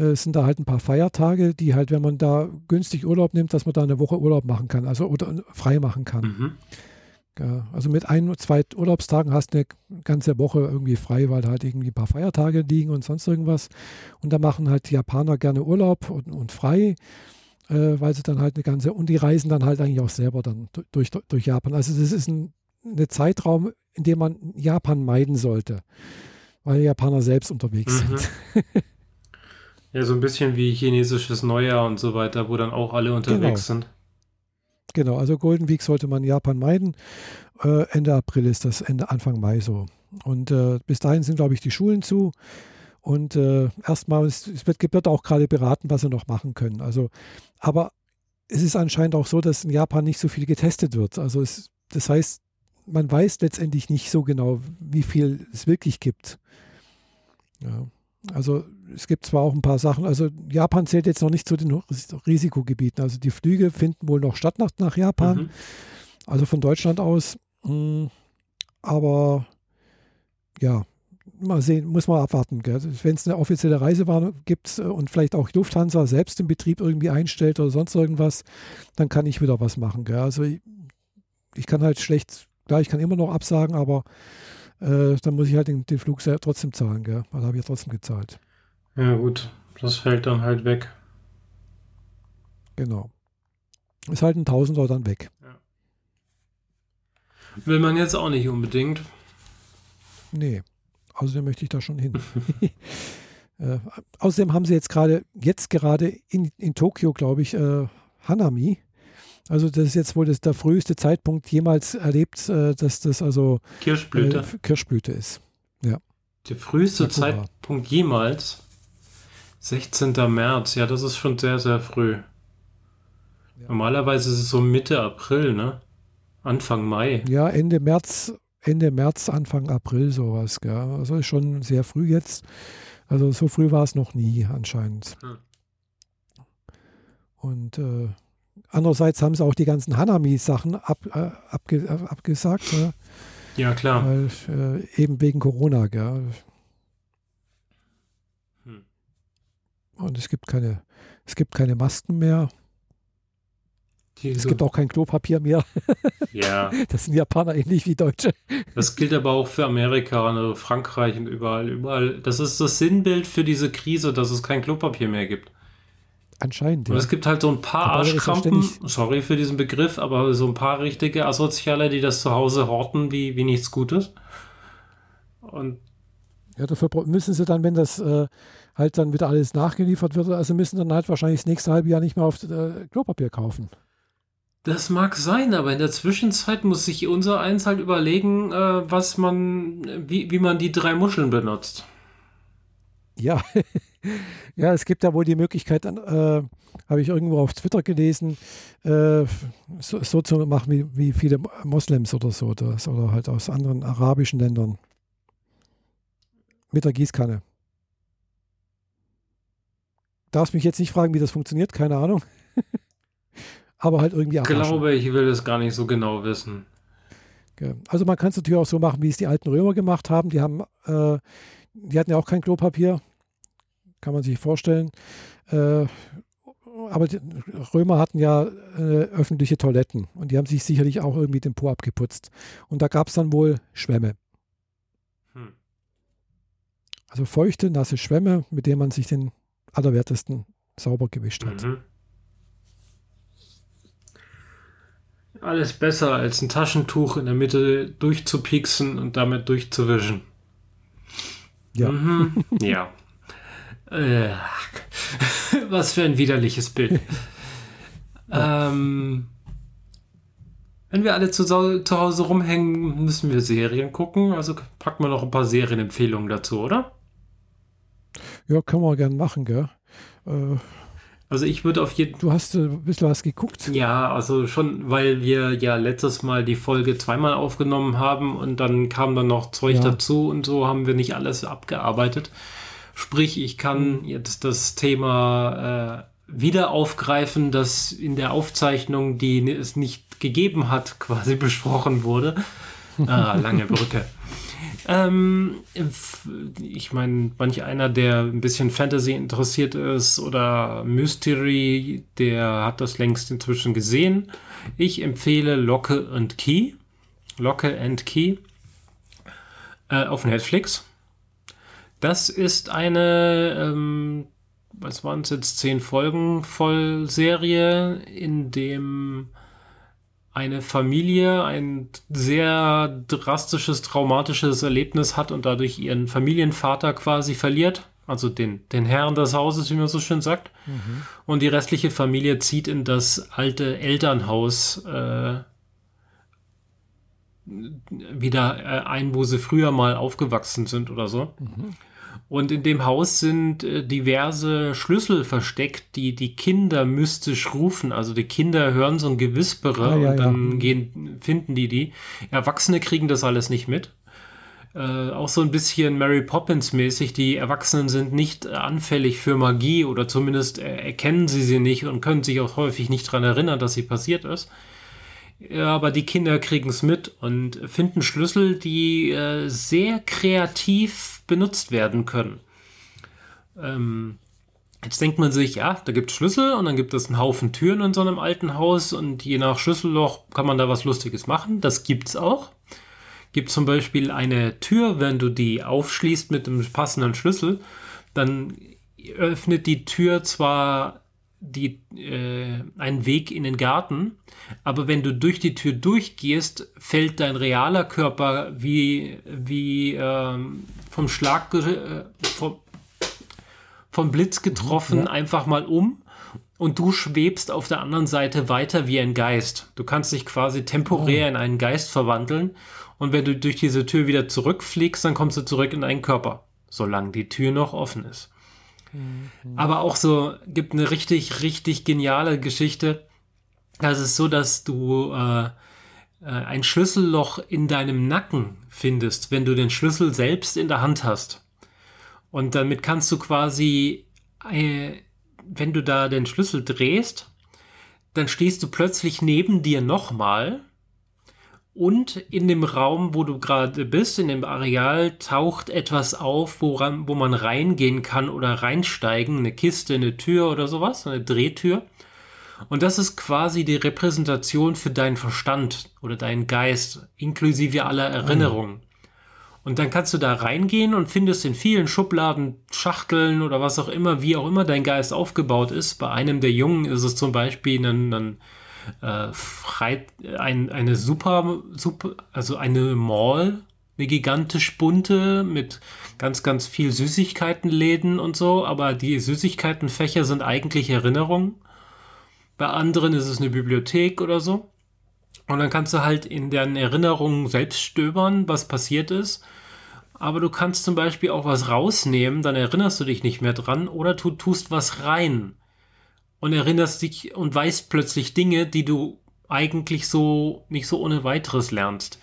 äh, sind da halt ein paar Feiertage, die halt, wenn man da günstig Urlaub nimmt, dass man da eine Woche Urlaub machen kann, also oder frei machen kann. Mhm. Ja, also mit ein, zwei Urlaubstagen hast du eine ganze Woche irgendwie frei, weil halt irgendwie ein paar Feiertage liegen und sonst irgendwas. Und da machen halt die Japaner gerne Urlaub und, und frei, äh, weil sie dann halt eine ganze, und die reisen dann halt eigentlich auch selber dann durch, durch Japan. Also das ist ein, eine Zeitraum, in dem man Japan meiden sollte, weil Japaner selbst unterwegs mhm. sind. Ja, so ein bisschen wie chinesisches Neujahr und so weiter, wo dann auch alle unterwegs genau. sind. Genau, also Golden Week sollte man Japan meiden. Äh, Ende April ist das, Ende Anfang Mai so. Und äh, bis dahin sind, glaube ich, die Schulen zu. Und äh, erstmal, es, wird, wird auch gerade beraten, was sie noch machen können. Also, aber es ist anscheinend auch so, dass in Japan nicht so viel getestet wird. Also es, das heißt, man weiß letztendlich nicht so genau, wie viel es wirklich gibt. Ja. Also es gibt zwar auch ein paar Sachen, also Japan zählt jetzt noch nicht zu den Risikogebieten. Also die Flüge finden wohl noch statt nach, nach Japan, mhm. also von Deutschland aus. Hm, aber ja, mal sehen, muss man abwarten. Wenn es eine offizielle Reisewarnung gibt äh, und vielleicht auch Lufthansa selbst den Betrieb irgendwie einstellt oder sonst irgendwas, dann kann ich wieder was machen. Gell? Also ich, ich, kann halt schlecht, klar, ich kann immer noch absagen, aber äh, dann muss ich halt den, den Flug trotzdem zahlen, gell? weil habe ich ja trotzdem gezahlt. Ja gut, das fällt dann halt weg. Genau. Ist halt ein Tausender dann weg. Ja. Will man jetzt auch nicht unbedingt. Nee. Außerdem möchte ich da schon hin. äh, außerdem haben sie jetzt gerade, jetzt gerade in, in Tokio, glaube ich, äh, Hanami. Also das ist jetzt wohl das, der früheste Zeitpunkt jemals erlebt, äh, dass das also Kirschblüte, äh, Kirschblüte ist. Ja. Der früheste Sakura. Zeitpunkt jemals? 16. März, ja, das ist schon sehr, sehr früh. Ja. Normalerweise ist es so Mitte April, ne? Anfang Mai. Ja, Ende März Ende März, Anfang April sowas. Gell? Also ist schon sehr früh jetzt. Also so früh war es noch nie anscheinend. Hm. Und äh, andererseits haben sie auch die ganzen Hanami-Sachen ab, äh, abge, äh, abgesagt. Ne? Ja, klar. Weil, äh, eben wegen Corona. Gell? Hm. Und es gibt keine, es gibt keine Masken mehr. Die es so gibt auch kein Klopapier mehr. Ja. Das sind Japaner ähnlich wie Deutsche. Das gilt aber auch für Amerika, also Frankreich und überall, überall. Das ist das Sinnbild für diese Krise, dass es kein Klopapier mehr gibt. Anscheinend, ja. Und es gibt halt so ein paar Arschkrampen, sorry für diesen Begriff, aber so ein paar richtige Asoziale, die das zu Hause horten wie, wie nichts Gutes. Und ja, dafür müssen sie dann, wenn das äh, halt dann wieder alles nachgeliefert wird, also müssen dann halt wahrscheinlich das nächste halbe Jahr nicht mehr auf äh, Klopapier kaufen. Das mag sein, aber in der Zwischenzeit muss sich unser eins halt überlegen, äh, was man, wie, wie man die drei Muscheln benutzt. Ja, ja, es gibt ja wohl die Möglichkeit, äh, habe ich irgendwo auf Twitter gelesen, äh, so, so, zu machen wie, wie viele Moslems oder so, das, oder halt aus anderen arabischen Ländern. Mit der Gießkanne. Darfst mich jetzt nicht fragen, wie das funktioniert, keine Ahnung. aber halt irgendwie. Ich glaube, ich will es gar nicht so genau wissen. Also man kann es natürlich auch so machen, wie es die alten Römer gemacht haben. Die haben, äh, die hatten ja auch kein Klopapier, kann man sich vorstellen. Äh, aber die Römer hatten ja äh, öffentliche Toiletten und die haben sich sicherlich auch irgendwie den Po abgeputzt. Und da gab es dann wohl Schwämme. Hm. Also feuchte, nasse Schwämme, mit denen man sich den allerwertesten sauber gewischt hat. Mhm. Alles besser als ein Taschentuch in der Mitte durchzupixen und damit durchzuwischen. Ja. Mhm. ja. Äh, was für ein widerliches Bild. ähm, wenn wir alle zu, zu Hause rumhängen, müssen wir Serien gucken. Also packen wir noch ein paar Serienempfehlungen dazu, oder? Ja, können wir gerne machen, gell? Äh, also ich würde auf jeden Du hast ein bisschen was geguckt? Ja, also schon, weil wir ja letztes Mal die Folge zweimal aufgenommen haben und dann kam dann noch Zeug ja. dazu und so haben wir nicht alles abgearbeitet. Sprich, ich kann mhm. jetzt das Thema äh, wieder aufgreifen, das in der Aufzeichnung, die es nicht gegeben hat, quasi besprochen wurde. Ah, lange Brücke. Ähm, ich meine, manch einer, der ein bisschen Fantasy interessiert ist oder Mystery, der hat das längst inzwischen gesehen. Ich empfehle Locke and Key. Locke and Key äh, auf Netflix. Das ist eine, ähm, was waren es jetzt, zehn Folgen Vollserie, in dem eine Familie ein sehr drastisches, traumatisches Erlebnis hat und dadurch ihren Familienvater quasi verliert. Also den, den Herrn des Hauses, wie man so schön sagt. Mhm. Und die restliche Familie zieht in das alte Elternhaus äh, wieder äh, ein, wo sie früher mal aufgewachsen sind oder so. Mhm. Und in dem Haus sind äh, diverse Schlüssel versteckt, die die Kinder mystisch rufen. Also die Kinder hören so ein Gewispere Ah, ja, und dann ja. gehen, finden die die. Erwachsene kriegen das alles nicht mit. Äh, auch so ein bisschen Mary Poppins mäßig. Die Erwachsenen sind nicht anfällig für Magie oder zumindest äh, erkennen sie sie nicht und können sich auch häufig nicht daran erinnern, dass sie passiert ist. Ja, aber die Kinder kriegen es mit und finden Schlüssel, die äh, sehr kreativ benutzt werden können. Ähm, jetzt denkt man sich, ja, da gibt es Schlüssel und dann gibt es einen Haufen Türen in so einem alten Haus und je nach Schlüsselloch kann man da was Lustiges machen. Das gibt's auch. Gibt zum Beispiel eine Tür, wenn du die aufschließt mit dem passenden Schlüssel, dann öffnet die Tür zwar die, äh, einen Weg in den Garten, aber wenn du durch die Tür durchgehst, fällt dein realer Körper wie, wie ähm, vom Schlag, äh, vom, vom Blitz getroffen, ja. einfach mal um und du schwebst auf der anderen Seite weiter wie ein Geist. Du kannst dich quasi temporär in einen Geist verwandeln und wenn du durch diese Tür wieder zurückfliegst, dann kommst du zurück in deinen Körper, solange die Tür noch offen ist. Aber auch so gibt eine richtig, richtig geniale Geschichte. Das ist so, dass du äh, äh, ein Schlüsselloch in deinem Nacken findest, wenn du den Schlüssel selbst in der Hand hast. Und damit kannst du quasi, äh, wenn du da den Schlüssel drehst, dann stehst du plötzlich neben dir nochmal und in dem Raum, wo du gerade bist, in dem Areal, taucht etwas auf, woran, wo man reingehen kann oder reinsteigen. Eine Kiste, eine Tür oder sowas, eine Drehtür. Und das ist quasi die Repräsentation für deinen Verstand oder deinen Geist, inklusive aller Erinnerungen. Und dann kannst du da reingehen und findest in vielen Schubladen, Schachteln oder was auch immer, wie auch immer dein Geist aufgebaut ist. Bei einem der Jungen ist es zum Beispiel ein, ein äh, frei, ein, eine super, super, also eine Mall, eine gigantisch bunte mit ganz, ganz viel Süßigkeitenläden und so, aber die Süßigkeitenfächer sind eigentlich Erinnerungen. Bei anderen ist es eine Bibliothek oder so. Und dann kannst du halt in deinen Erinnerungen selbst stöbern, was passiert ist. Aber du kannst zum Beispiel auch was rausnehmen, dann erinnerst du dich nicht mehr dran oder du tust was rein und erinnerst dich und weißt plötzlich Dinge, die du eigentlich so nicht so ohne weiteres lernst.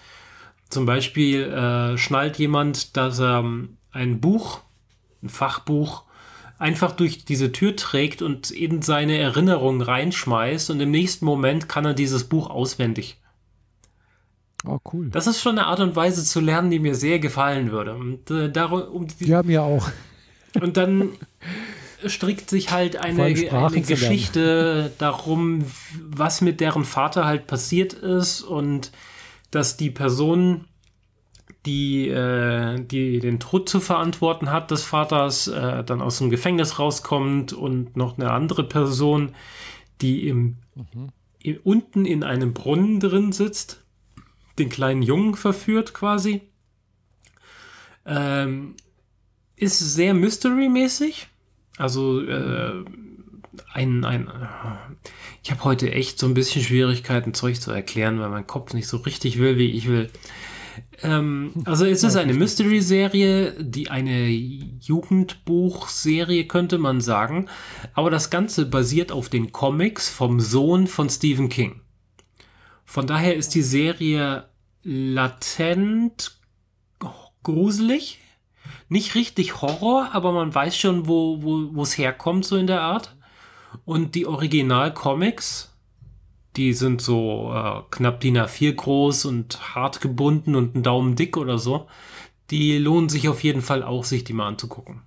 Zum Beispiel äh, schnallt jemand, dass er ähm, ein Buch, ein Fachbuch, einfach durch diese Tür trägt und in seine Erinnerungen reinschmeißt und im nächsten Moment kann er dieses Buch auswendig. Oh, cool. Das ist schon eine Art und Weise zu lernen, die mir sehr gefallen würde. Und, äh, darum, um die, Ja, mir auch. und dann strickt sich halt eine, eine. Geschichte darum, was mit deren Vater halt passiert ist und dass die Person, die, äh, die den Tod zu verantworten hat des Vaters, äh, dann aus dem Gefängnis rauskommt und noch eine andere Person, die im, i- unten in einem Brunnen drin sitzt, den kleinen Jungen verführt quasi. Ähm, ist sehr Mystery-mäßig. Also äh, ein, ein ich habe heute echt so ein bisschen Schwierigkeiten, Zeug zu erklären, weil mein Kopf nicht so richtig will, wie ich will. Ähm, also es ist eine Mystery-Serie, die eine Jugendbuchserie könnte man sagen, aber das Ganze basiert auf den Comics vom Sohn von Stephen King. Von daher ist die Serie latent gruselig, nicht richtig Horror, aber man weiß schon, wo wo wo es herkommt so in der Art. Und die Original-Comics, die sind so äh, knapp DIN A4 groß und hart gebunden und einen Daumen dick oder so. Die lohnen sich auf jeden Fall auch, sich die mal anzugucken.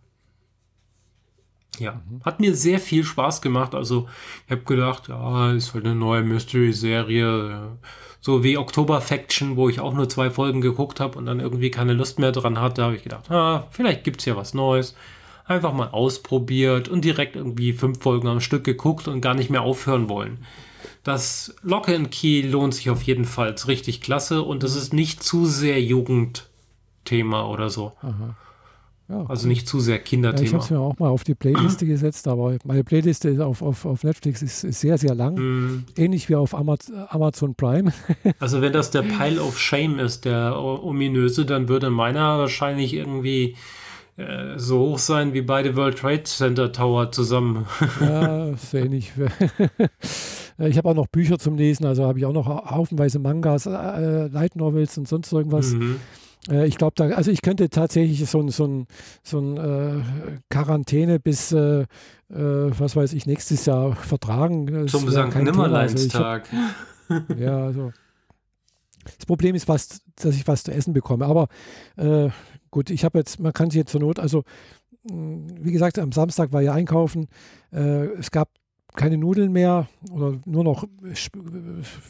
Ja, hat mir sehr viel Spaß gemacht. Also ich habe gedacht, ja, ist halt eine neue Mystery-Serie, so wie Oktober Faction, wo ich auch nur zwei Folgen geguckt habe und dann irgendwie keine Lust mehr dran hatte, habe ich gedacht, ah, vielleicht gibt's ja was Neues. Einfach mal ausprobiert und direkt irgendwie fünf Folgen am Stück geguckt und gar nicht mehr aufhören wollen. Das Locke and Key lohnt sich auf jeden Fall, ist richtig klasse und es ist nicht zu sehr Jugendthema oder so. Ja, Also nicht zu sehr Ja, ich Kinderthema. habe es mir auch mal auf die Playliste gesetzt, aber meine Playliste ist auf, auf, auf Netflix ist, ist sehr, sehr lang. Mm, Ähnlich wie auf Amaz Amazon Prime. Also wenn das der Pile of Shame ist, der ominöse, dann würde meiner wahrscheinlich irgendwie äh, so hoch sein wie beide World Trade Center Tower zusammen. ja, sehr ähnlich. ich habe auch noch Bücher zum Lesen, also habe ich auch noch haufenweise Mangas, äh, Light Novels und sonst irgendwas. Mhm. Äh, ich glaube, da, also ich könnte tatsächlich so ein, so ein, so ein äh, Quarantäne bis, äh, äh, was weiß ich, nächstes Jahr vertragen. Das Zum St. Nimmerleinstag. Also ja, also. Das Problem ist, was, dass ich was zu essen bekomme. Aber äh, gut, ich habe jetzt, man kann sich jetzt zur Not, also wie gesagt, am Samstag war ja einkaufen. Äh, es gab keine Nudeln mehr oder nur noch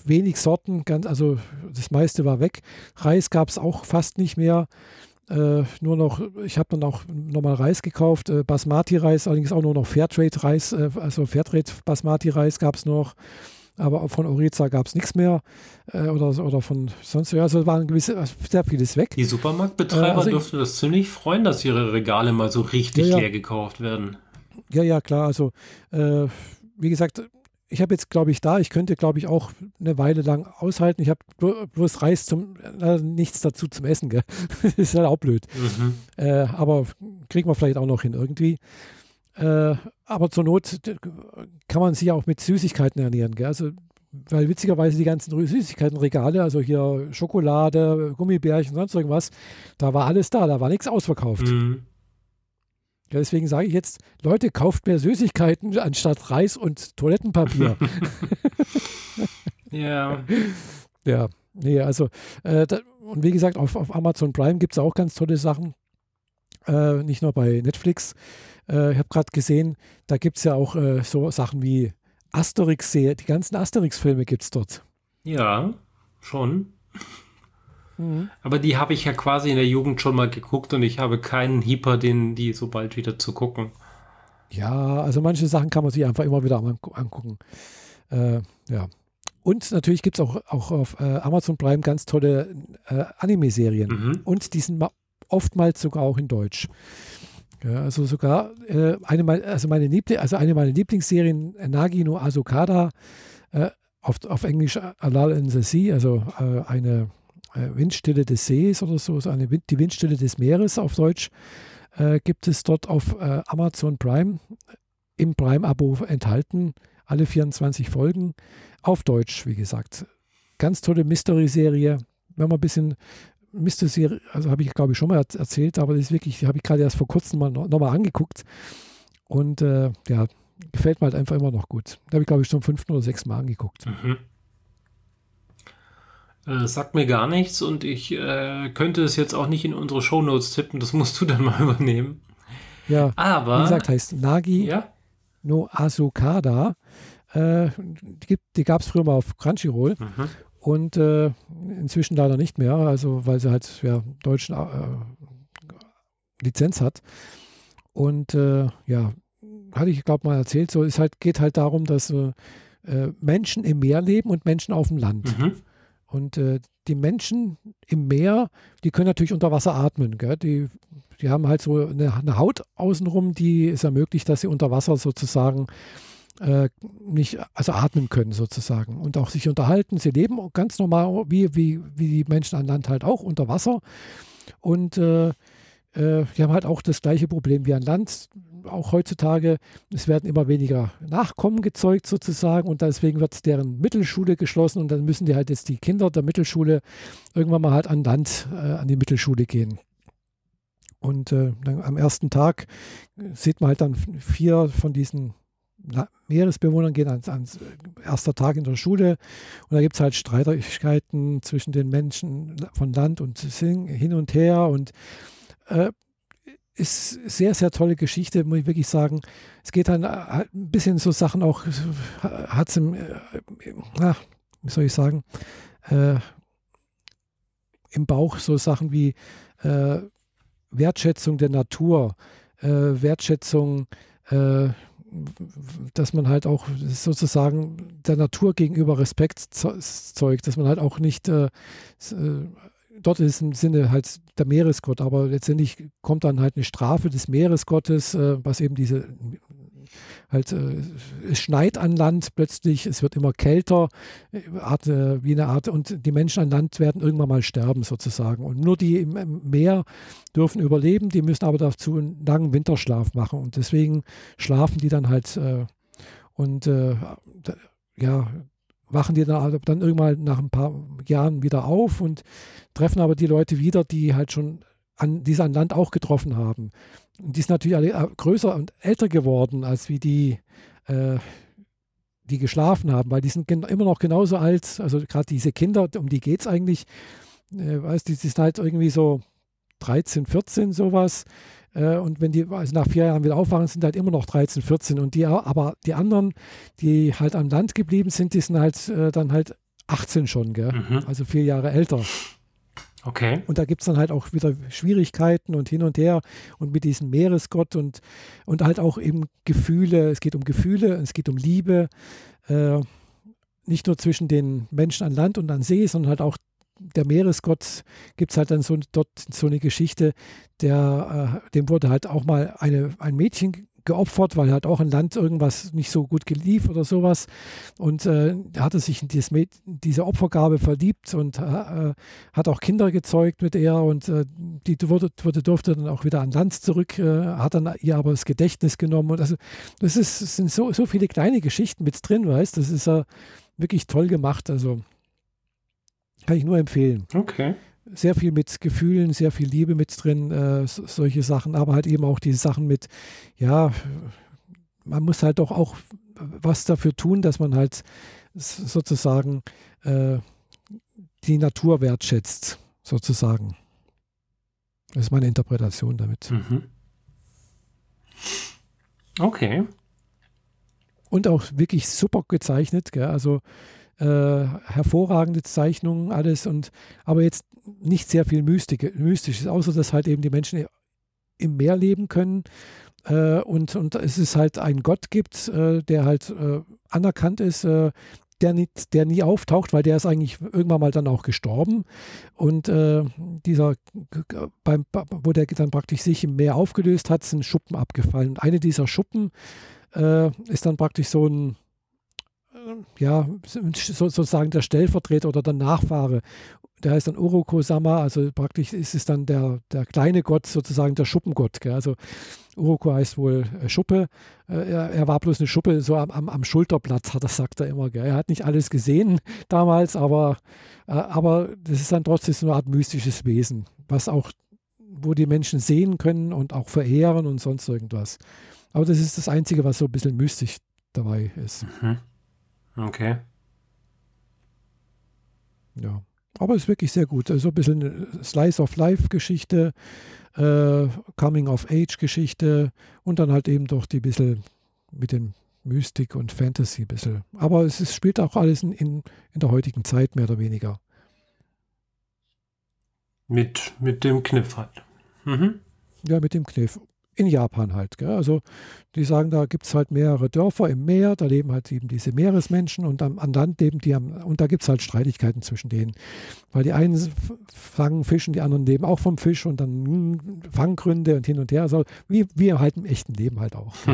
wenig Sorten, ganz, also das meiste war weg. Reis gab es auch fast nicht mehr. Äh, nur noch, ich habe dann auch nochmal Reis gekauft, äh, Basmati-Reis, allerdings auch nur noch Fairtrade-Reis, äh, also Fairtrade-Basmati-Reis gab es noch, aber von Oriza gab es nichts mehr äh, oder, oder von sonst, also waren gewisse, sehr vieles weg. Die Supermarktbetreiber äh, also dürften das ziemlich freuen, dass ihre Regale mal so richtig ja, leer gekauft werden. Ja, ja, klar, also äh, wie gesagt, ich habe jetzt, glaube ich, da, ich könnte, glaube ich, auch eine Weile lang aushalten. Ich habe bloß Reis zum, äh, nichts dazu zum Essen, gell? das ist halt auch blöd. Mhm. Äh, aber kriegen wir vielleicht auch noch hin irgendwie. Äh, aber zur Not kann man sich auch mit Süßigkeiten ernähren, gell? Also, weil witzigerweise die ganzen Süßigkeitenregale, also hier Schokolade, Gummibärchen, sonst irgendwas, da war alles da, da war nichts ausverkauft. Mhm. Ja, deswegen sage ich jetzt, Leute, kauft mehr Süßigkeiten anstatt Reis und Toilettenpapier. ja. Ja, nee, also, äh, da, und wie gesagt, auf, auf Amazon Prime gibt es auch ganz tolle Sachen. Äh, nicht nur bei Netflix. Äh, ich habe gerade gesehen, da gibt es ja auch äh, so Sachen wie Asterix, die ganzen Asterix-Filme gibt es dort. Ja, schon. Mhm. Aber die habe ich ja quasi in der Jugend schon mal geguckt und ich habe keinen Hieper, den die so bald wieder zu gucken. Ja, also manche Sachen kann man sich einfach immer wieder angucken. Äh, ja. Und natürlich gibt es auch, auch auf äh, Amazon Prime ganz tolle äh, Anime-Serien. Mhm. Und die sind oftmals sogar auch in Deutsch. Ja, also sogar äh, eine, also meine Liebling, also eine meiner Lieblingsserien, Nagi no Asukada, äh, auf, auf Englisch Alal in the Sea, also äh, eine Windstille des Sees oder so, so eine Wind, die Windstille des Meeres auf Deutsch, äh, gibt es dort auf äh, Amazon Prime im Prime-Abo enthalten. Alle 24 Folgen auf Deutsch, wie gesagt. Ganz tolle Mystery-Serie. Wenn man ein bisschen Mystery, also habe ich glaube ich schon mal erzählt, aber das ist wirklich, die habe ich gerade erst vor kurzem mal nochmal noch angeguckt. Und äh, ja, gefällt mir halt einfach immer noch gut. Da habe ich glaube ich schon fünften oder sechsten Mal angeguckt. Mhm. Äh, sagt mir gar nichts und ich äh, könnte es jetzt auch nicht in unsere Shownotes tippen, das musst du dann mal übernehmen. Ja, aber. Wie gesagt, heißt Nagi ja? no Asukada. Äh, die die gab es früher mal auf Crunchyroll mhm. und äh, inzwischen leider nicht mehr, also weil sie halt ja deutschen äh, Lizenz hat. Und äh, ja, hatte ich glaube mal erzählt, so ist halt, geht halt darum, dass Menschen im Meer leben und Menschen auf dem Land. Mhm. Und äh, die Menschen im Meer, die können natürlich unter Wasser atmen. Gell? Die, die haben halt so eine, eine, Haut außenrum, die es ermöglicht, dass sie unter Wasser sozusagen äh, nicht, also atmen können sozusagen und auch sich unterhalten. Sie leben ganz normal, wie, wie, wie die Menschen an Land halt auch unter Wasser. Und äh, äh, die haben halt auch das gleiche Problem wie an Land auch heutzutage, es werden immer weniger Nachkommen gezeugt sozusagen und deswegen wird deren Mittelschule geschlossen und dann müssen die halt jetzt die Kinder der Mittelschule irgendwann mal halt an Land, äh, an die Mittelschule gehen. Und äh, dann am ersten Tag sieht man halt dann vier von diesen Meeresbewohnern gehen ans, ans erster Tag in der Schule und da gibt es halt Streitigkeiten zwischen den Menschen von Land und hin und her und äh, ist sehr, sehr tolle Geschichte, muss ich wirklich sagen. Es geht dann halt ein bisschen so Sachen auch, hat es im, äh, wie soll ich sagen, äh, im Bauch so Sachen wie äh, Wertschätzung der Natur, äh, Wertschätzung, äh, dass man halt auch sozusagen der Natur gegenüber Respekt zeugt, dass man halt auch nicht äh, dort ist im Sinne halt der Meeresgott, aber letztendlich kommt dann halt eine Strafe des Meeresgottes, äh, was eben diese halt, äh, es schneit an Land plötzlich, es wird immer kälter, äh, Art, äh, wie eine Art, und die Menschen an Land werden irgendwann mal sterben sozusagen. Und nur die im, im Meer dürfen überleben, die müssen aber dazu einen langen Winterschlaf machen. Und deswegen schlafen die dann halt äh, und äh, ja, wachen die dann, dann irgendwann nach ein paar Jahren wieder auf und treffen aber die Leute wieder, die halt schon an, die an Land auch getroffen haben. Und die sind natürlich alle äh, größer und älter geworden, als wie die, äh, die geschlafen haben, weil die sind immer noch genauso alt, also gerade diese Kinder, um die geht es eigentlich, äh, weißt die sind halt irgendwie so 13, 14 sowas. Äh, und wenn die also nach vier Jahren wieder aufwachen, sind halt immer noch 13, 14. Und die, aber die anderen, die halt am Land geblieben sind, die sind halt äh, dann halt 18 schon? Mhm. also vier Jahre älter. Okay. Und da gibt es dann halt auch wieder Schwierigkeiten und hin und her und mit diesem Meeresgott und, und halt auch eben Gefühle. Es geht um Gefühle, es geht um Liebe. Äh, nicht nur zwischen den Menschen an Land und an See, sondern halt auch der Meeresgott gibt es halt dann so dort so eine Geschichte, der, äh, dem wurde halt auch mal eine, ein Mädchen geopfert, weil halt auch ein Land irgendwas nicht so gut gelief oder sowas. Und äh, hatte sich in dieses, diese Opfergabe verliebt und äh, hat auch Kinder gezeugt mit ihr und äh, die wurde, wurde, durfte dann auch wieder an Land zurück, äh, hat dann ihr aber das Gedächtnis genommen. Und also das, ist, sind so, so viele kleine Geschichten mit drin, weißt Das ist ja wirklich toll gemacht. Also kann ich nur empfehlen. Okay sehr viel mit Gefühlen, sehr viel Liebe mit drin, äh, solche Sachen, aber halt eben auch diese Sachen mit, ja, man muss halt doch auch was dafür tun, dass man halt sozusagen äh, die Natur wertschätzt, sozusagen. Das ist meine Interpretation damit. Mhm. Okay. Und auch wirklich super gezeichnet, gell? also äh, hervorragende Zeichnungen, alles und aber jetzt nicht sehr viel Mystik, Mystisches, außer dass halt eben die Menschen im Meer leben können äh, und, und es ist halt einen Gott gibt, äh, der halt äh, anerkannt ist, äh, der, nicht, der nie auftaucht, weil der ist eigentlich irgendwann mal dann auch gestorben. Und äh, dieser, beim, wo der dann praktisch sich im Meer aufgelöst hat, sind Schuppen abgefallen. Und eine dieser Schuppen äh, ist dann praktisch so ein ja, sozusagen der Stellvertreter oder der Nachfahre. Der heißt dann Uroko-sama, also praktisch ist es dann der, der kleine Gott, sozusagen der Schuppengott. Gell? Also Uroko heißt wohl äh, Schuppe. Äh, er, er, war bloß eine Schuppe so am, am, am hat er, sagt er immer. Gell? Er hat nicht alles gesehen damals, aber, äh, aber das ist dann trotzdem so eine Art mystisches Wesen, was auch, wo die Menschen sehen können und auch verehren und sonst irgendwas. Aber das ist das Einzige, was so ein bisschen mystisch dabei ist. Mhm. Okay. Ja, aber es ist wirklich sehr gut. So ein bisschen Slice of Life-Geschichte, äh, Coming of Age-Geschichte und dann halt eben doch die bisschen mit dem Mystik und Fantasy ein bisschen. Aber es ist, spielt auch alles in, in, in der heutigen Zeit mehr oder weniger. Mit, mit dem Kniff halt. Mhm. Ja, mit dem Kniff in Japan halt. Gell? Also die sagen, da gibt es halt mehrere Dörfer im Meer, da leben halt eben diese Meeresmenschen und am, an Land leben die, am, und da gibt es halt Streitigkeiten zwischen denen. Weil die einen fangen Fisch und die anderen leben auch vom Fisch und dann hm, Fanggründe und hin und her. Also wie wir halt im echten Leben halt auch.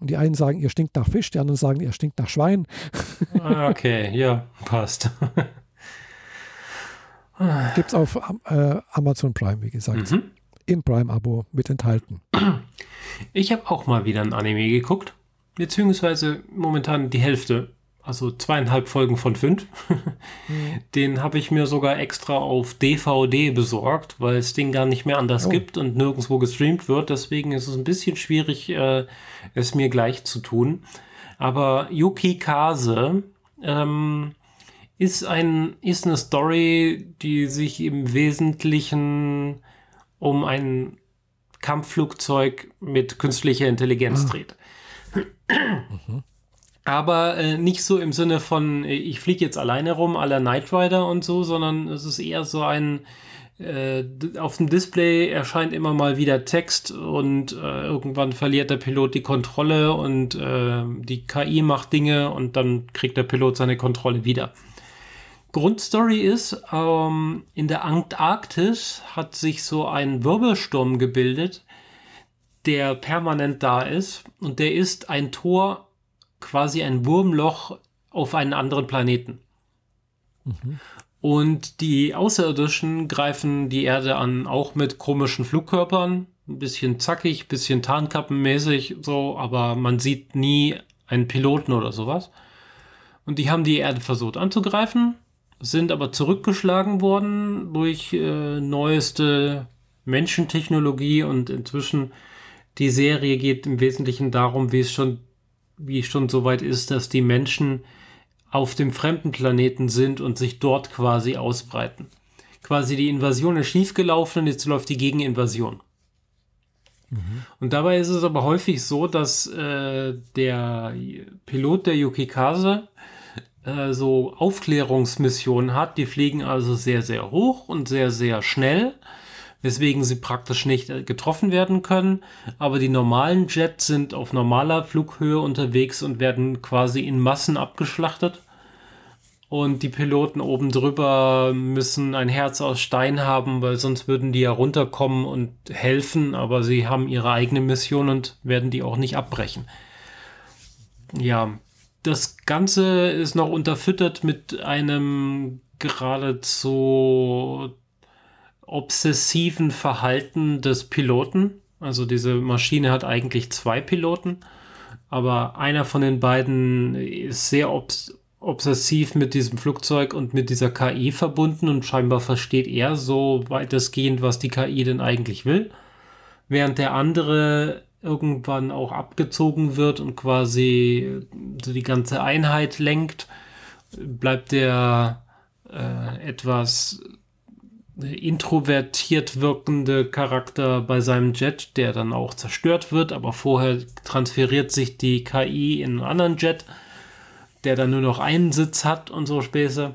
und die einen sagen, ihr stinkt nach Fisch, die anderen sagen, ihr stinkt nach Schwein. Ah, okay, ja, passt. Gibt es auf äh, Amazon Prime, wie gesagt. Mhm im Prime-Abo mit enthalten. Ich habe auch mal wieder ein Anime geguckt, beziehungsweise momentan die Hälfte, also zweieinhalb Folgen von fünf. mhm. Den habe ich mir sogar extra auf DVD besorgt, weil es den gar nicht mehr anders oh. gibt und nirgendwo gestreamt wird. Deswegen ist es ein bisschen schwierig, äh, es mir gleich zu tun. Aber Yuki Kase ähm, ist, ein, ist eine Story, die sich im Wesentlichen um ein Kampfflugzeug mit künstlicher Intelligenz ah. dreht. Mhm. Aber äh, nicht so im Sinne von, äh, ich fliege jetzt alleine rum, aller Knight Rider und so, sondern es ist eher so ein, äh, auf dem Display erscheint immer mal wieder Text und äh, irgendwann verliert der Pilot die Kontrolle und äh, die KI macht Dinge und dann kriegt der Pilot seine Kontrolle wieder. Grundstory ist, ähm, in der Antarktis hat sich so ein Wirbelsturm gebildet, der permanent da ist. Und der ist ein Tor, quasi ein Wurmloch auf einen anderen Planeten. Mhm. Und die Außerirdischen greifen die Erde an, auch mit komischen Flugkörpern. Ein bisschen zackig, bisschen Tarnkappenmäßig, so, aber man sieht nie einen Piloten oder sowas. Und die haben die Erde versucht anzugreifen, sind aber zurückgeschlagen worden durch äh, neueste Menschentechnologie und inzwischen die Serie geht im Wesentlichen darum, wie es schon, wie es schon so weit ist, dass die Menschen auf dem fremden Planeten sind und sich dort quasi ausbreiten. Quasi die Invasion ist schiefgelaufen und jetzt läuft die Gegeninvasion. Mhm. Und dabei ist es aber häufig so, dass äh, der Pilot der Yukikaze äh, so Aufklärungsmissionen hat. Die fliegen also sehr, sehr hoch und sehr, sehr schnell weswegen sie praktisch nicht äh, getroffen werden können. Aber die normalen Jets sind auf normaler Flughöhe unterwegs und werden quasi in Massen abgeschlachtet. Und die Piloten oben drüber müssen ein Herz aus Stein haben, weil sonst würden die ja runterkommen und helfen, aber sie haben ihre eigene Mission und werden die auch nicht abbrechen. Ja, das Ganze ist noch unterfüttert mit einem geradezu obsessiven Verhalten des Piloten. Also diese Maschine hat eigentlich zwei Piloten, aber einer von den beiden ist sehr obs obsessiv mit diesem Flugzeug und mit dieser KI verbunden und scheinbar versteht er so weitestgehend, was die KI denn eigentlich will, während der andere irgendwann auch abgezogen wird und quasi die ganze Einheit lenkt, bleibt der äh, etwas introvertiert wirkende Charakter bei seinem Jet, der dann auch zerstört wird, aber vorher transferiert sich die KI in einen anderen Jet, der dann nur noch einen Sitz hat und so Späße.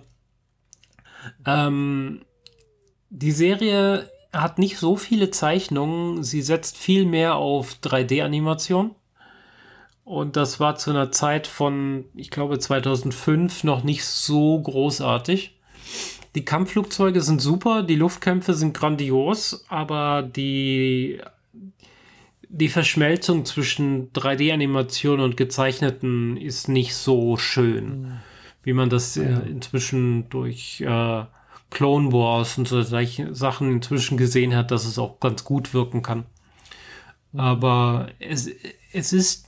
Ähm, die Serie hat nicht so viele Zeichnungen, sie setzt viel mehr auf 3D-Animation. Und das war zu einer Zeit von, ich glaube, 2005 noch nicht so großartig. Die Kampfflugzeuge sind super, die Luftkämpfe sind grandios, aber die, die Verschmelzung zwischen 3D-Animation und gezeichneten ist nicht so schön, mhm. wie man das ja. inzwischen durch äh, Clone Wars und so solche Sachen inzwischen gesehen hat, dass es auch ganz gut wirken kann. Aber es, es ist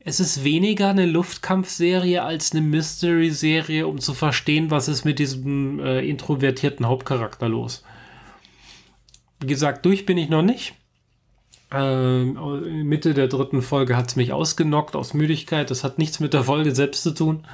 es ist weniger eine Luftkampfserie als eine Mystery-Serie, um zu verstehen, was ist mit diesem äh, introvertierten Hauptcharakter los. Wie gesagt, durch bin ich noch nicht. Ähm, Mitte der dritten Folge hat es mich ausgenockt aus Müdigkeit. Das hat nichts mit der Folge selbst zu tun.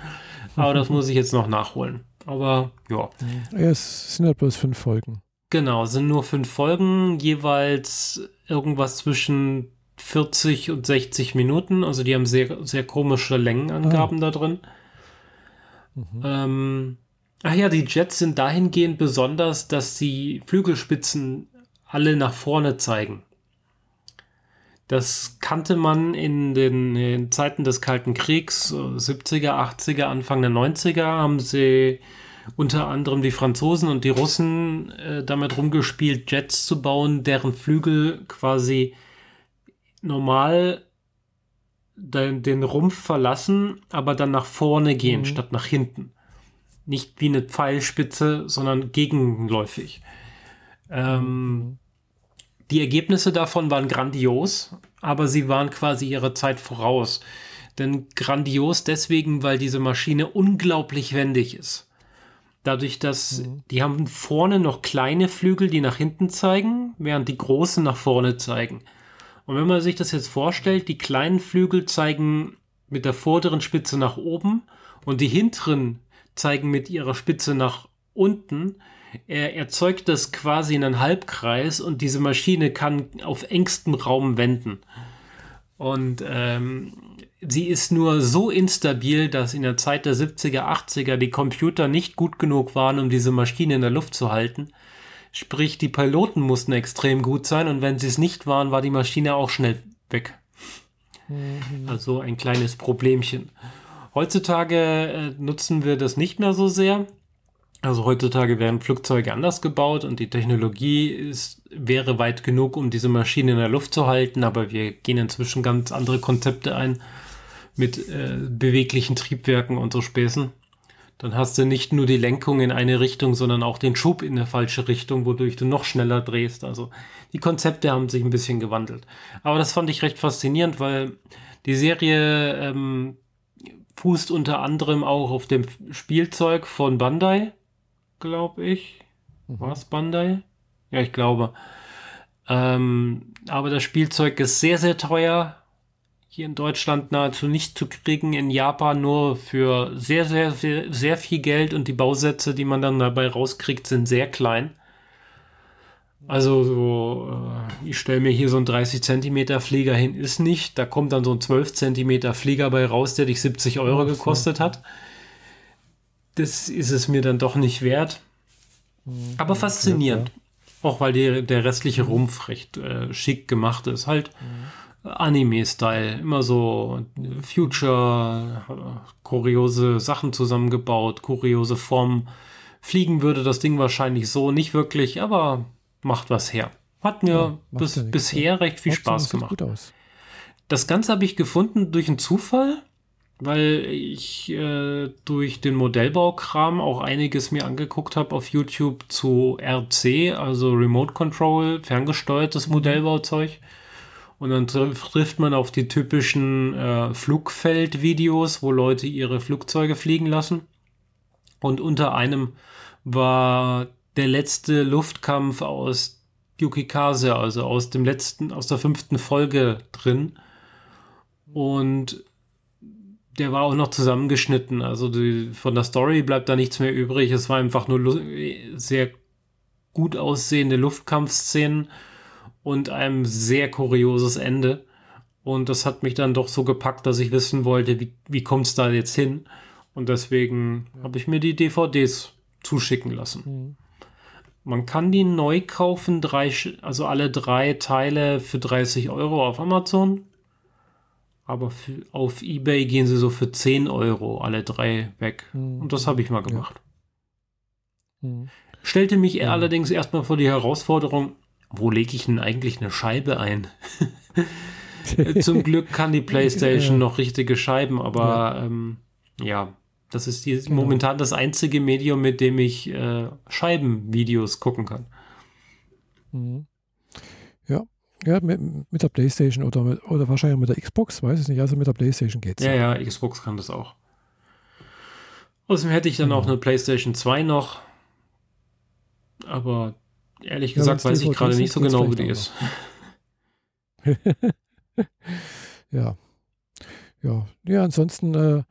Aber das muss ich jetzt noch nachholen. Aber ja. es sind ja bloß fünf Folgen. Genau, sind nur fünf Folgen, jeweils irgendwas zwischen 40 und 60 Minuten. Also die haben sehr, sehr komische Längenangaben ah. da drin. Mhm. Ähm, ach ja, die Jets sind dahingehend besonders, dass die Flügelspitzen alle nach vorne zeigen. Das kannte man in den, in Zeiten des Kalten Kriegs, 70er, 80er, Anfang der 90er, haben sie unter anderem die Franzosen und die Russen äh, damit rumgespielt, Jets zu bauen, deren Flügel quasi normal den, den Rumpf verlassen, aber dann nach vorne gehen mhm. statt nach hinten. Nicht wie eine Pfeilspitze, sondern gegenläufig. Ähm, mhm. Die Ergebnisse davon waren grandios, aber sie waren quasi ihrer Zeit voraus. Denn grandios deswegen, weil diese Maschine unglaublich wendig ist. Dadurch, dass mhm. die haben vorne noch kleine Flügel, die nach hinten zeigen, während die großen nach vorne zeigen. Und wenn man sich das jetzt vorstellt, die kleinen Flügel zeigen mit der vorderen Spitze nach oben und die hinteren zeigen mit ihrer Spitze nach unten. Er erzeugt das quasi in einen Halbkreis und diese Maschine kann auf engstem Raum wenden. Und ähm, sie ist nur so instabil, dass in der Zeit der 70er, 80er die Computer nicht gut genug waren, um diese Maschine in der Luft zu halten. Sprich, die Piloten mussten extrem gut sein und wenn sie es nicht waren, war die Maschine auch schnell weg. Mhm. Also ein kleines Problemchen. Heutzutage äh, nutzen wir das nicht mehr so sehr. Also heutzutage werden Flugzeuge anders gebaut und die Technologie ist, wäre weit genug, um diese Maschine in der Luft zu halten, aber wir gehen inzwischen ganz andere Konzepte ein mit äh, beweglichen Triebwerken und so Späßen. Dann hast du nicht nur die Lenkung in eine Richtung, sondern auch den Schub in eine falsche Richtung, wodurch du noch schneller drehst. Also die Konzepte haben sich ein bisschen gewandelt. Aber das fand ich recht faszinierend, weil die Serie ähm, fußt unter anderem auch auf dem Spielzeug von Bandai, glaube ich. Mhm. War es Bandai? Ja, ich glaube. Ähm, aber das Spielzeug ist sehr, sehr teuer. Hier in Deutschland nahezu nicht zu kriegen, in Japan nur für sehr, sehr, sehr, sehr viel Geld und die Bausätze, die man dann dabei rauskriegt, sind sehr klein. Also so, äh, ich stelle mir hier so einen 30 Zentimeter Flieger hin, ist nicht. Da kommt dann so ein 12 Zentimeter Flieger bei raus, der dich 70 Euro gekostet hat. Das ist es mir dann doch nicht wert. Aber faszinierend. Auch weil die, der restliche Rumpf recht äh, schick gemacht ist. Halt mhm. Anime-Style. Immer so Future, kuriose Sachen zusammengebaut, kuriose Formen. Fliegen würde das Ding wahrscheinlich so nicht wirklich, aber macht was her. Hat mir ja, bis, ja bisher recht viel Spaß gemacht. Das Ganze habe ich gefunden durch einen Zufall, weil ich äh, durch den Modellbaukram auch einiges mir angeguckt habe auf YouTube zu RC, also Remote Control, ferngesteuertes mhm. Modellbauzeug. Und dann trifft man auf die typischen äh, Flugfeldvideos, wo Leute ihre Flugzeuge fliegen lassen. Und unter einem war der letzte Luftkampf aus Yukikaze, also aus dem letzten, aus der fünften Folge drin. Und der war auch noch zusammengeschnitten. Also die, von der Story bleibt da nichts mehr übrig. Es war einfach nur sehr gut aussehende Luftkampfszenen und ein sehr kurioses Ende. Und das hat mich dann doch so gepackt, dass ich wissen wollte, wie, wie kommt es da jetzt hin? Und deswegen habe ich mir die DVDs zuschicken lassen. Mhm. Man kann die neu kaufen, drei, also alle drei Teile für 30 Euro auf Amazon. Aber für, auf Ebay gehen sie so für 10 Euro alle drei weg. Mhm. Und das habe ich mal gemacht. Ja. Mhm. Stellte mich ja. allerdings erstmal vor die Herausforderung, wo lege ich denn eigentlich eine Scheibe ein? Zum Glück kann die PlayStation ja. noch richtige Scheiben, aber ähm, ja, das ist die, genau. momentan das einzige Medium, mit dem ich äh, Scheibenvideos gucken kann. Mhm. Ja, ja mit, mit, der PlayStation oder, mit, oder wahrscheinlich mit der Xbox, weiß ich nicht. Also mit der PlayStation geht es. Ja, ja, Xbox kann das auch. Außerdem hätte ich dann mhm. auch eine PlayStation 2 noch. Aber ehrlich gesagt ja, weiß ich gerade nicht so genau, wie die ist. ja. Ja. Ja, ansonsten äh,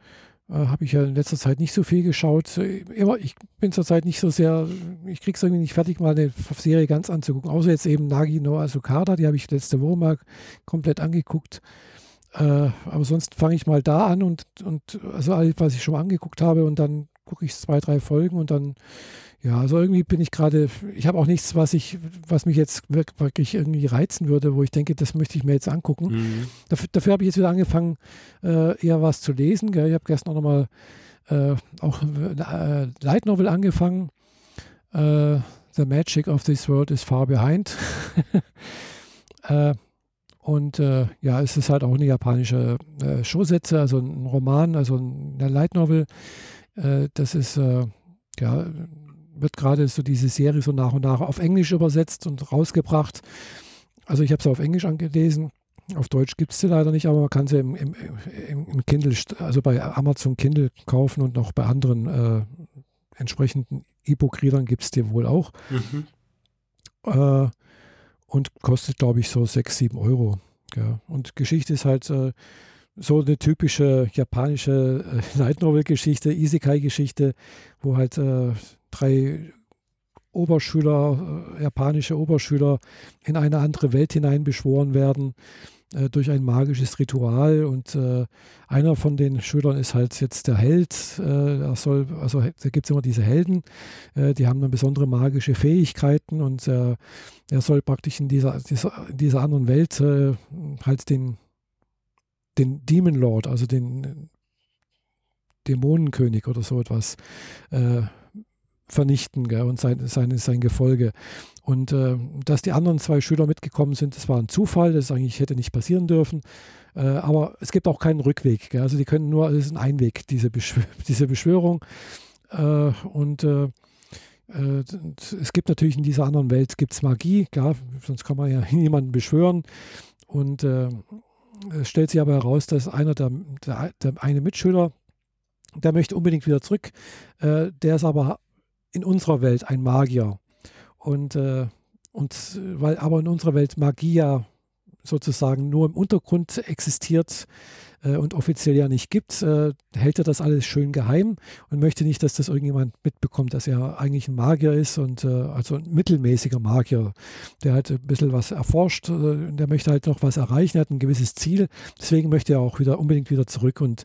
habe ich ja in letzter Zeit nicht so viel geschaut. Immer, ich bin zurzeit nicht so sehr, ich kriege es irgendwie nicht fertig, mal eine Serie ganz anzugucken. Außer jetzt eben Nagi no Asukada, die habe ich letzte Woche mal komplett angeguckt. Äh, aber sonst fange ich mal da an und, und also alles, was ich schon mal angeguckt habe und dann gucke ich zwei, drei Folgen und dann ja, also irgendwie bin ich gerade, ich habe auch nichts, was ich, was mich jetzt wirklich irgendwie reizen würde, wo ich denke, das möchte ich mir jetzt angucken. Mhm. Dafür, dafür habe ich jetzt wieder angefangen, äh, eher was zu lesen. Gell? Ich habe gestern auch nochmal äh, auch äh, Light Novel angefangen. Äh, The Magic of this World is far behind. äh, und äh, ja, es ist halt auch eine japanische äh, Showsätze, also ein Roman, also eine Light Novel. Äh, das ist äh, ja wird gerade so diese Serie so nach und nach auf Englisch übersetzt und rausgebracht. Also ich habe sie auf Englisch angelesen. Auf Deutsch gibt es sie leider nicht, aber man kann sie im, im, im, Kindle, also bei Amazon Kindle kaufen und noch bei anderen äh, entsprechenden E-Book-Readern gibt es die wohl auch. Mhm. Äh, und kostet, glaube ich, so 6, 7 Euro. Ja. Und Geschichte ist halt äh, so eine typische japanische äh, Light Novel-Geschichte, Isekai-Geschichte, wo halt äh, drei Oberschüler, äh, japanische Oberschüler, in eine andere Welt hineinbeschworen werden äh, durch ein magisches Ritual. Und äh, einer von den Schülern ist halt jetzt der Held. Äh, er soll, also da gibt es immer diese Helden, äh, die haben dann besondere magische Fähigkeiten und er soll praktisch in dieser, dieser, in dieser anderen Welt äh, halt den, den Demon Lord, also den Dämonenkönig oder so etwas, vernichten gell, und sein, sein, sein Gefolge. Und äh, dass die anderen zwei Schüler mitgekommen sind, das war ein Zufall, das eigentlich hätte nicht passieren dürfen. Äh, aber es gibt auch keinen Rückweg. Gell? Also die können nur, es ist ein Einweg, diese, Beschw diese Beschwörung. Äh, und äh, äh, es gibt natürlich in dieser anderen Welt gibt's Magie, klar, sonst kann man ja niemanden beschwören. Und äh, es stellt sich aber heraus, dass einer der, der, der eine Mitschüler, der möchte unbedingt wieder zurück. Äh, der ist aber in unserer Welt ein Magier. Und, äh, und weil aber in unserer Welt Magie ja sozusagen nur im Untergrund existiert äh, und offiziell ja nicht gibt, äh, hält er das alles schön geheim und möchte nicht, dass das irgendjemand mitbekommt, dass er eigentlich ein Magier ist und äh, also ein mittelmäßiger Magier, der halt ein bisschen was erforscht, äh, der möchte halt noch was erreichen, hat ein gewisses Ziel, deswegen möchte er auch wieder unbedingt wieder zurück und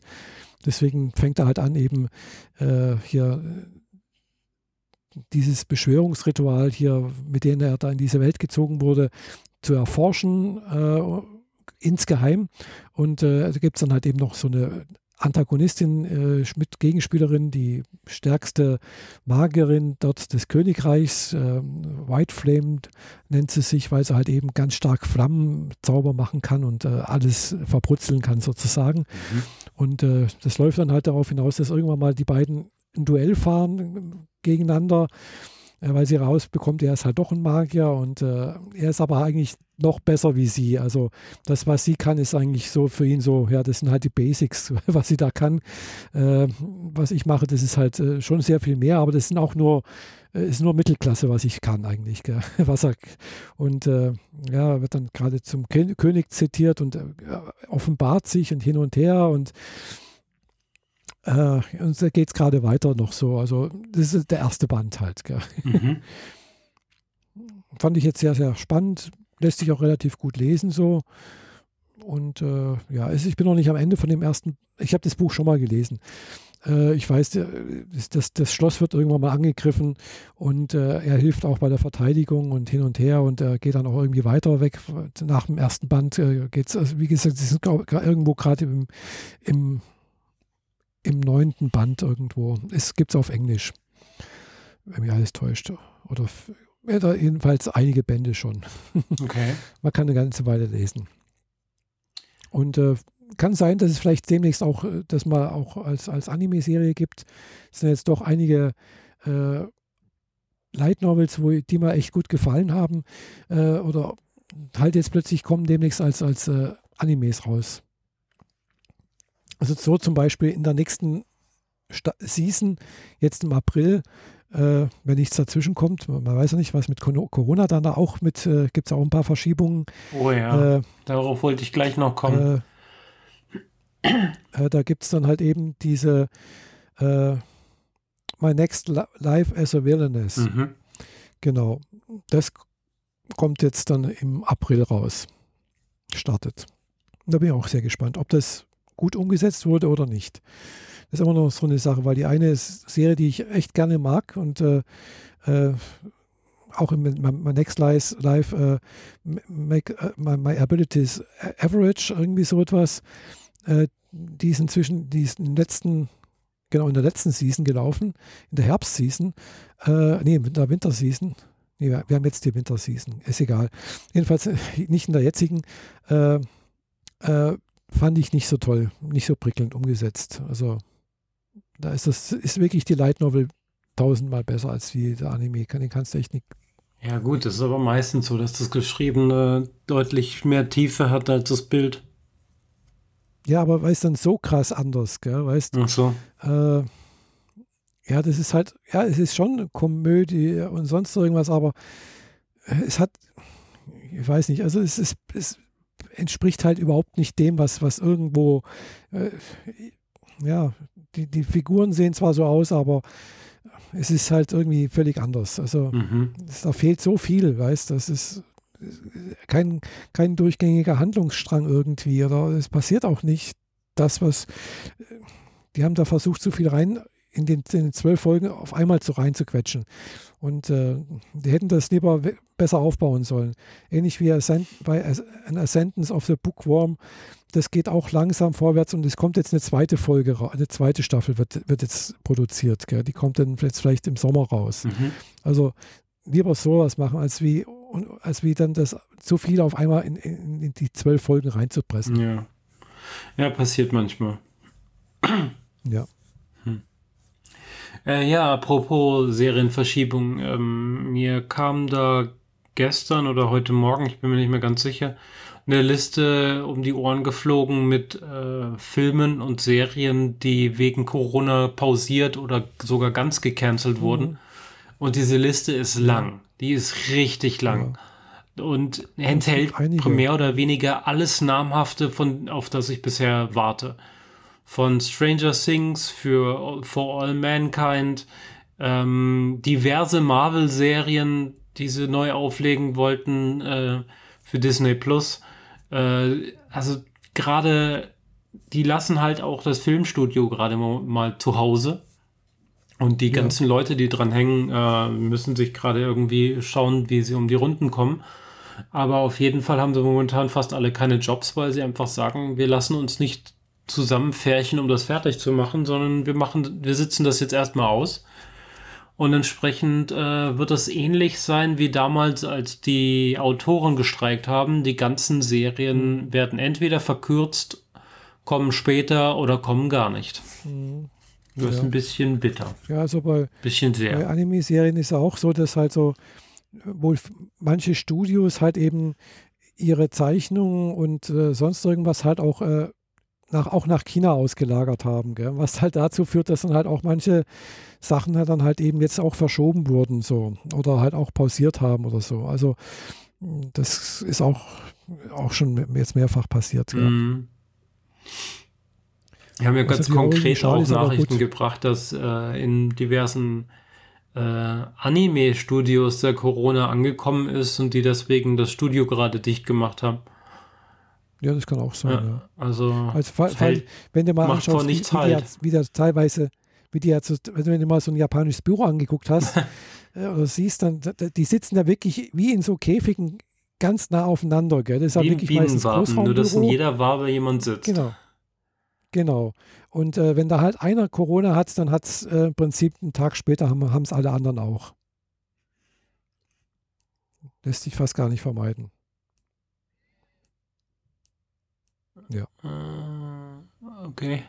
deswegen fängt er halt an, eben äh, hier dieses Beschwörungsritual hier, mit dem er da in diese Welt gezogen wurde, zu erforschen, äh, insgeheim. Und äh, da gibt es dann halt eben noch so eine Antagonistin äh, mit Gegenspielerin, die stärkste Magierin dort des Königreichs, äh, White Flame nennt sie sich, weil sie halt eben ganz stark Flammenzauber machen kann und äh, alles verbrutzeln kann sozusagen. Mhm. Und äh, das läuft dann halt darauf hinaus, dass irgendwann mal die beiden ein Duell fahren gegeneinander äh, weil sie rausbekommt, er ist halt doch ein Magier und äh, er ist aber eigentlich noch besser wie sie. Also das, was sie kann, ist eigentlich so für ihn so, ja, das sind halt die Basics, was sie da kann. Äh, was ich mache, das ist halt äh, schon sehr viel mehr, aber das sind auch nur, äh, ist nur Mittelklasse, was ich kann eigentlich. Gell? Was er, und äh, ja, wird dann gerade zum König zitiert und offenbart sich und hin und her und äh, und da geht es gerade weiter noch so. Also, das ist der erste Band halt. Mhm. Fand ich jetzt sehr, sehr spannend. Lässt sich auch relativ gut lesen so. Und äh, ja, ich bin noch nicht am Ende von dem ersten. Ich habe das Buch schon mal gelesen. Äh, ich weiß, das, das, Schloss wird irgendwann mal angegriffen und äh, er hilft auch bei der Verteidigung und hin und her und er geht dann auch irgendwie weiter weg. Nach dem ersten Band äh, geht es, also wie gesagt, sie sind irgendwo gerade im, im im neunten Band irgendwo. Es gibt es auf Englisch, wenn mich alles täuscht. Oder ja, jedenfalls einige Bände schon. Okay. Man kann eine ganze Weile lesen. Und äh, kann sein, dass es vielleicht demnächst auch, äh, das mal auch als, als Anime-Serie gibt. Es sind jetzt doch einige äh, Light Novels, wo, die mir echt gut gefallen haben. Äh, oder halt jetzt plötzlich kommen demnächst als, als äh, Animes raus. Also so zum Beispiel in der nächsten Sta Season, jetzt im April, äh, wenn nichts dazwischen kommt, man weiß ja nicht, was mit Corona dann da auch mit, äh, gibt es auch ein paar Verschiebungen. Oh ja, äh, darauf wollte ich gleich noch kommen. Äh, äh, da gibt es dann halt eben diese äh, My Next Life as a Villainess. Mhm. Genau, das kommt jetzt dann im April raus, startet. Da bin ich auch sehr gespannt, ob das gut umgesetzt wurde oder nicht. Das ist immer noch so eine Sache, weil die eine Serie, die ich echt gerne mag und äh, äh, auch in my, Next Life, uh, make, uh, my, my, Abilities Average, irgendwie so etwas, äh, die ist inzwischen, die ist in letzten, genau in der letzten Season gelaufen, in der Herbstseason, äh, nee, in der Winterseason. Nee, wir haben jetzt die Winterseason, ist egal. Jedenfalls nicht in der jetzigen. Äh, äh, fand ich nicht so toll, nicht so prickelnd umgesetzt. Also da ist das ist wirklich die Light Novel tausendmal besser als wie der Anime. Den kannst du echt nicht. Ja gut, das ist aber meistens so, dass das Geschriebene deutlich mehr Tiefe hat als das Bild. Ja, aber weißt dann so krass anders, gell? Weißt Ach so. Äh, ja, das ist halt, ja, es ist schon eine Komödie und sonst irgendwas, aber es hat, ich weiß nicht, also es ist, es, entspricht halt überhaupt nicht dem, was, was irgendwo, äh, ja, die, die Figuren sehen zwar so aus, aber es ist halt irgendwie völlig anders. Also mhm. es, da fehlt so viel, weißt du, das ist kein, kein durchgängiger Handlungsstrang irgendwie oder es passiert auch nicht das, was die haben da versucht, so viel rein in den, in den zwölf Folgen auf einmal zu reinzuquetschen. Und äh, die hätten das lieber besser aufbauen sollen. Ähnlich wie Ascent, bei An Ascendance of the Bookworm. Das geht auch langsam vorwärts und es kommt jetzt eine zweite Folge, eine zweite Staffel wird, wird jetzt produziert. Gell? Die kommt dann jetzt vielleicht im Sommer raus. Mhm. Also lieber sowas machen, als wie, als wie dann das zu viel auf einmal in, in, in die zwölf Folgen reinzupressen. Ja. Ja, passiert manchmal. Ja. Äh, ja, apropos Serienverschiebung. Ähm, mir kam da gestern oder heute Morgen, ich bin mir nicht mehr ganz sicher, eine Liste um die Ohren geflogen mit äh, Filmen und Serien, die wegen Corona pausiert oder sogar ganz gecancelt mhm. wurden. Und diese Liste ist lang. Die ist richtig lang. Ja. Und enthält mehr oder weniger alles Namhafte, von, auf das ich bisher warte von Stranger Things für For All Mankind, ähm, diverse Marvel-Serien, die sie neu auflegen wollten äh, für Disney Plus. Äh, also gerade, die lassen halt auch das Filmstudio gerade mal, mal zu Hause. Und die ja. ganzen Leute, die dran hängen, äh, müssen sich gerade irgendwie schauen, wie sie um die Runden kommen. Aber auf jeden Fall haben sie momentan fast alle keine Jobs, weil sie einfach sagen, wir lassen uns nicht zusammenfärchen, um das fertig zu machen, sondern wir machen, wir sitzen das jetzt erstmal aus. Und entsprechend äh, wird das ähnlich sein wie damals, als die Autoren gestreikt haben. Die ganzen Serien mhm. werden entweder verkürzt, kommen später oder kommen gar nicht. Mhm. Das ist ein bisschen bitter. Ja, also bei, bisschen sehr. bei Anime-Serien ist auch so, dass halt so wohl manche Studios halt eben ihre Zeichnungen und äh, sonst irgendwas halt auch äh, nach, auch nach China ausgelagert haben. Gell? Was halt dazu führt, dass dann halt auch manche Sachen halt dann halt eben jetzt auch verschoben wurden so oder halt auch pausiert haben oder so. Also das ist auch, auch schon jetzt mehrfach passiert. Mhm. Wir haben ja also ganz konkret auch Nachrichten gebracht, dass äh, in diversen äh, Anime-Studios der Corona angekommen ist und die deswegen das Studio gerade dicht gemacht haben. Ja, das kann auch sein. Ja, ja. Also, also fall, fall, wenn du mal anschaust, wie, wie, halt. wie der teilweise, wie die jetzt, wenn du mal so ein japanisches Büro angeguckt hast äh, oder siehst, dann die sitzen da wirklich wie in so Käfigen ganz nah aufeinander. Gell? Das ist wie wirklich meistens Großraumbüro. Nur, dass in jeder Wabe jemand sitzt. Genau. Genau. Und äh, wenn da halt einer Corona hat, dann hat es äh, im Prinzip einen Tag später haben es alle anderen auch. Lässt sich fast gar nicht vermeiden. Ja. Äh, okay.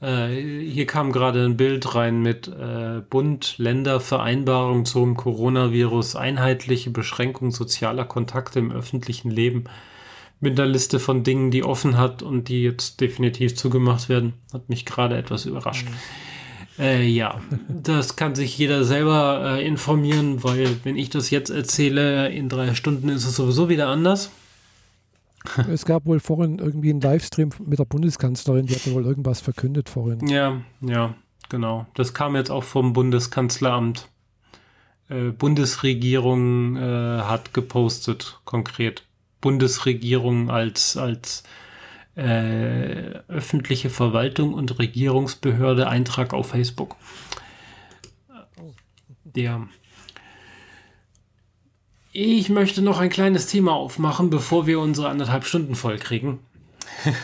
Äh, hier kam gerade ein Bild rein mit äh, Bund-Länder-Vereinbarung zum Coronavirus, einheitliche Beschränkung sozialer Kontakte im öffentlichen Leben mit einer Liste von Dingen, die offen hat und die jetzt definitiv zugemacht werden. Hat mich gerade etwas überrascht. Mhm. Äh, ja, das kann sich jeder selber informieren, weil wenn ich das jetzt erzähle, in drei Stunden ist es sowieso wieder anders. Es gab wohl vorhin irgendwie einen Livestream mit der Bundeskanzlerin, die hatte wohl irgendwas verkündet vorhin. Ja, ja, genau. Das kam jetzt auch vom Bundeskanzleramt. Äh, Bundesregierung äh, hat gepostet, konkret. Bundesregierung als, als äh, öffentliche Verwaltung und Regierungsbehörde Eintrag auf Facebook. Der ich möchte noch ein kleines Thema aufmachen, bevor wir unsere anderthalb Stunden voll kriegen.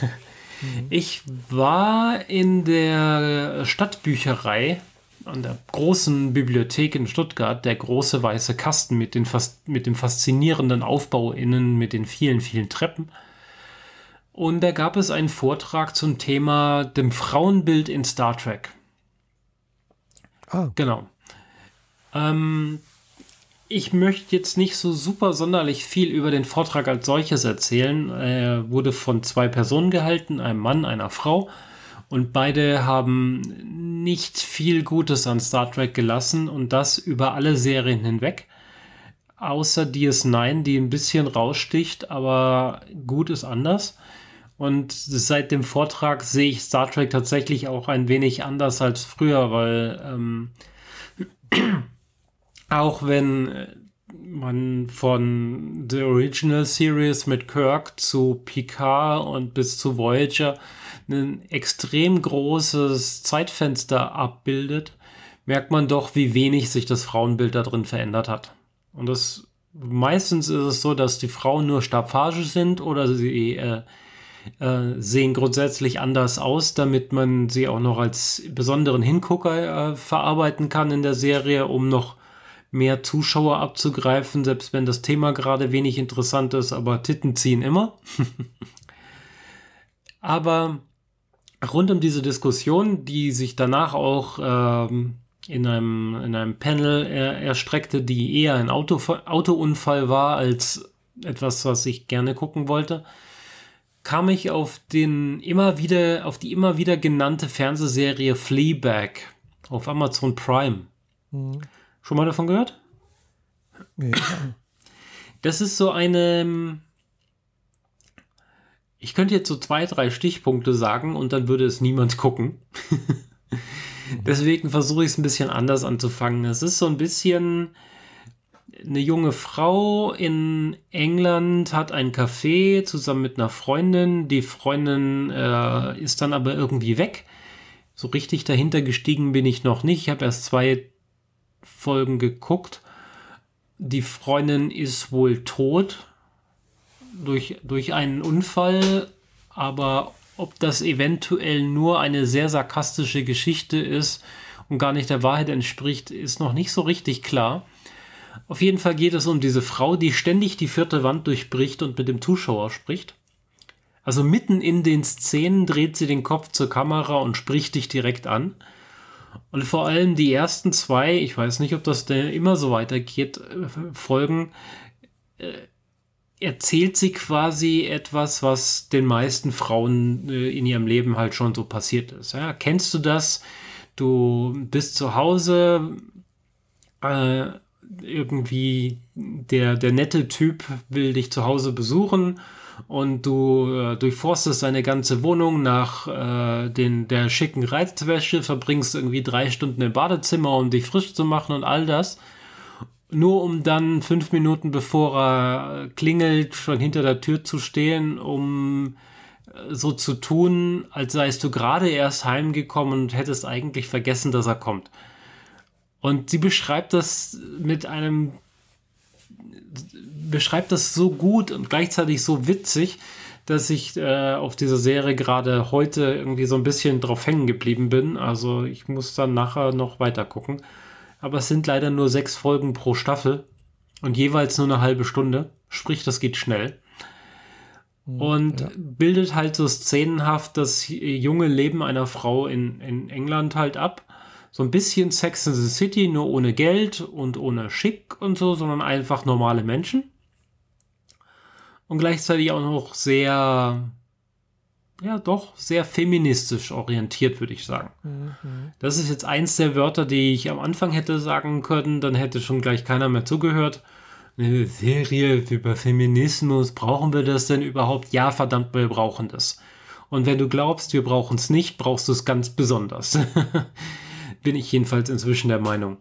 Ich war in der Stadtbücherei an der großen Bibliothek in Stuttgart, der große weiße Kasten mit, den mit dem faszinierenden Aufbau innen, mit den vielen, vielen Treppen. Und da gab es einen Vortrag zum Thema dem Frauenbild in Star Trek. Ah. Genau. Ähm, ich möchte jetzt nicht so super sonderlich viel über den Vortrag als solches erzählen. Er wurde von zwei Personen gehalten, einem Mann, einer Frau. Und beide haben nicht viel Gutes an Star Trek gelassen und das über alle Serien hinweg. Außer DS9, die ein bisschen raussticht, aber gut ist anders. Und seit dem Vortrag sehe ich Star Trek tatsächlich auch ein wenig anders als früher, weil ähm, auch wenn äh, man von The Original Series mit Kirk zu Picard und bis zu Voyager ein extrem großes Zeitfenster abbildet, merkt man doch, wie wenig sich das Frauenbild da drin verändert hat. Und das meistens ist es so, dass die Frauen nur staffage sind oder sie äh, äh, sehen grundsätzlich anders aus, damit man sie auch noch als besonderen Hingucker äh, verarbeiten kann in der Serie, um noch mehr Zuschauer abzugreifen, selbst wenn das Thema gerade wenig interessant ist, aber Titten ziehen immer. aber rund um diese Diskussion, die sich danach auch ähm, in, einem, in einem Panel er, erstreckte, die eher ein Auto, Autounfall war als etwas, was ich gerne gucken wollte, kam ich auf den immer wieder, auf die immer wieder genannte Fernsehserie Fleabag auf Amazon Prime. Mhm. Schon mal davon gehört? Ja. Das ist so eine. Ich könnte jetzt so zwei, drei Stichpunkte sagen und dann würde es niemand gucken. Deswegen versuche ich es ein bisschen anders anzufangen. Es ist so ein bisschen eine junge Frau in England hat ein Café zusammen mit einer Freundin. Die Freundin äh, ist dann aber irgendwie weg. So richtig dahinter gestiegen bin ich noch nicht. Ich habe erst zwei Folgen geguckt. Die Freundin ist wohl tot durch, durch einen Unfall, aber ob das eventuell nur eine sehr sarkastische Geschichte ist und gar nicht der Wahrheit entspricht, ist noch nicht so richtig klar. Auf jeden Fall geht es um diese Frau, die ständig die vierte Wand durchbricht und mit dem Zuschauer spricht. Also mitten in den Szenen dreht sie den Kopf zur Kamera und spricht dich direkt an. Und vor allem die ersten zwei, ich weiß nicht, ob das immer so weitergeht, äh, Folgen, äh, erzählt sie quasi etwas, was den meisten Frauen äh, in ihrem Leben halt schon so passiert ist. Ja, kennst du das? Du bist zu Hause, äh, irgendwie der, der nette Typ will dich zu Hause besuchen und du äh, durchforstest deine ganze Wohnung nach äh, den, der schicken Reizwäsche, verbringst irgendwie drei Stunden im Badezimmer, um dich frisch zu machen und all das. Nur um dann fünf Minuten bevor er klingelt, schon hinter der Tür zu stehen, um äh, so zu tun, als seist du gerade erst heimgekommen und hättest eigentlich vergessen, dass er kommt. Und sie beschreibt das mit einem, beschreibt das so gut und gleichzeitig so witzig, dass ich äh, auf dieser Serie gerade heute irgendwie so ein bisschen drauf hängen geblieben bin. Also ich muss dann nachher noch weiter gucken. Aber es sind leider nur sechs Folgen pro Staffel und jeweils nur eine halbe Stunde. Sprich, das geht schnell. Hm, und ja. bildet halt so szenenhaft das junge Leben einer Frau in, in England halt ab so ein bisschen Sex in the City, nur ohne Geld und ohne Schick und so, sondern einfach normale Menschen. Und gleichzeitig auch noch sehr, ja, doch sehr feministisch orientiert, würde ich sagen. Mhm. Das ist jetzt eins der Wörter, die ich am Anfang hätte sagen können, dann hätte schon gleich keiner mehr zugehört. Eine Serie über Feminismus, brauchen wir das denn überhaupt? Ja, verdammt, wir brauchen das. Und wenn du glaubst, wir brauchen es nicht, brauchst du es ganz besonders. bin ich jedenfalls inzwischen der Meinung.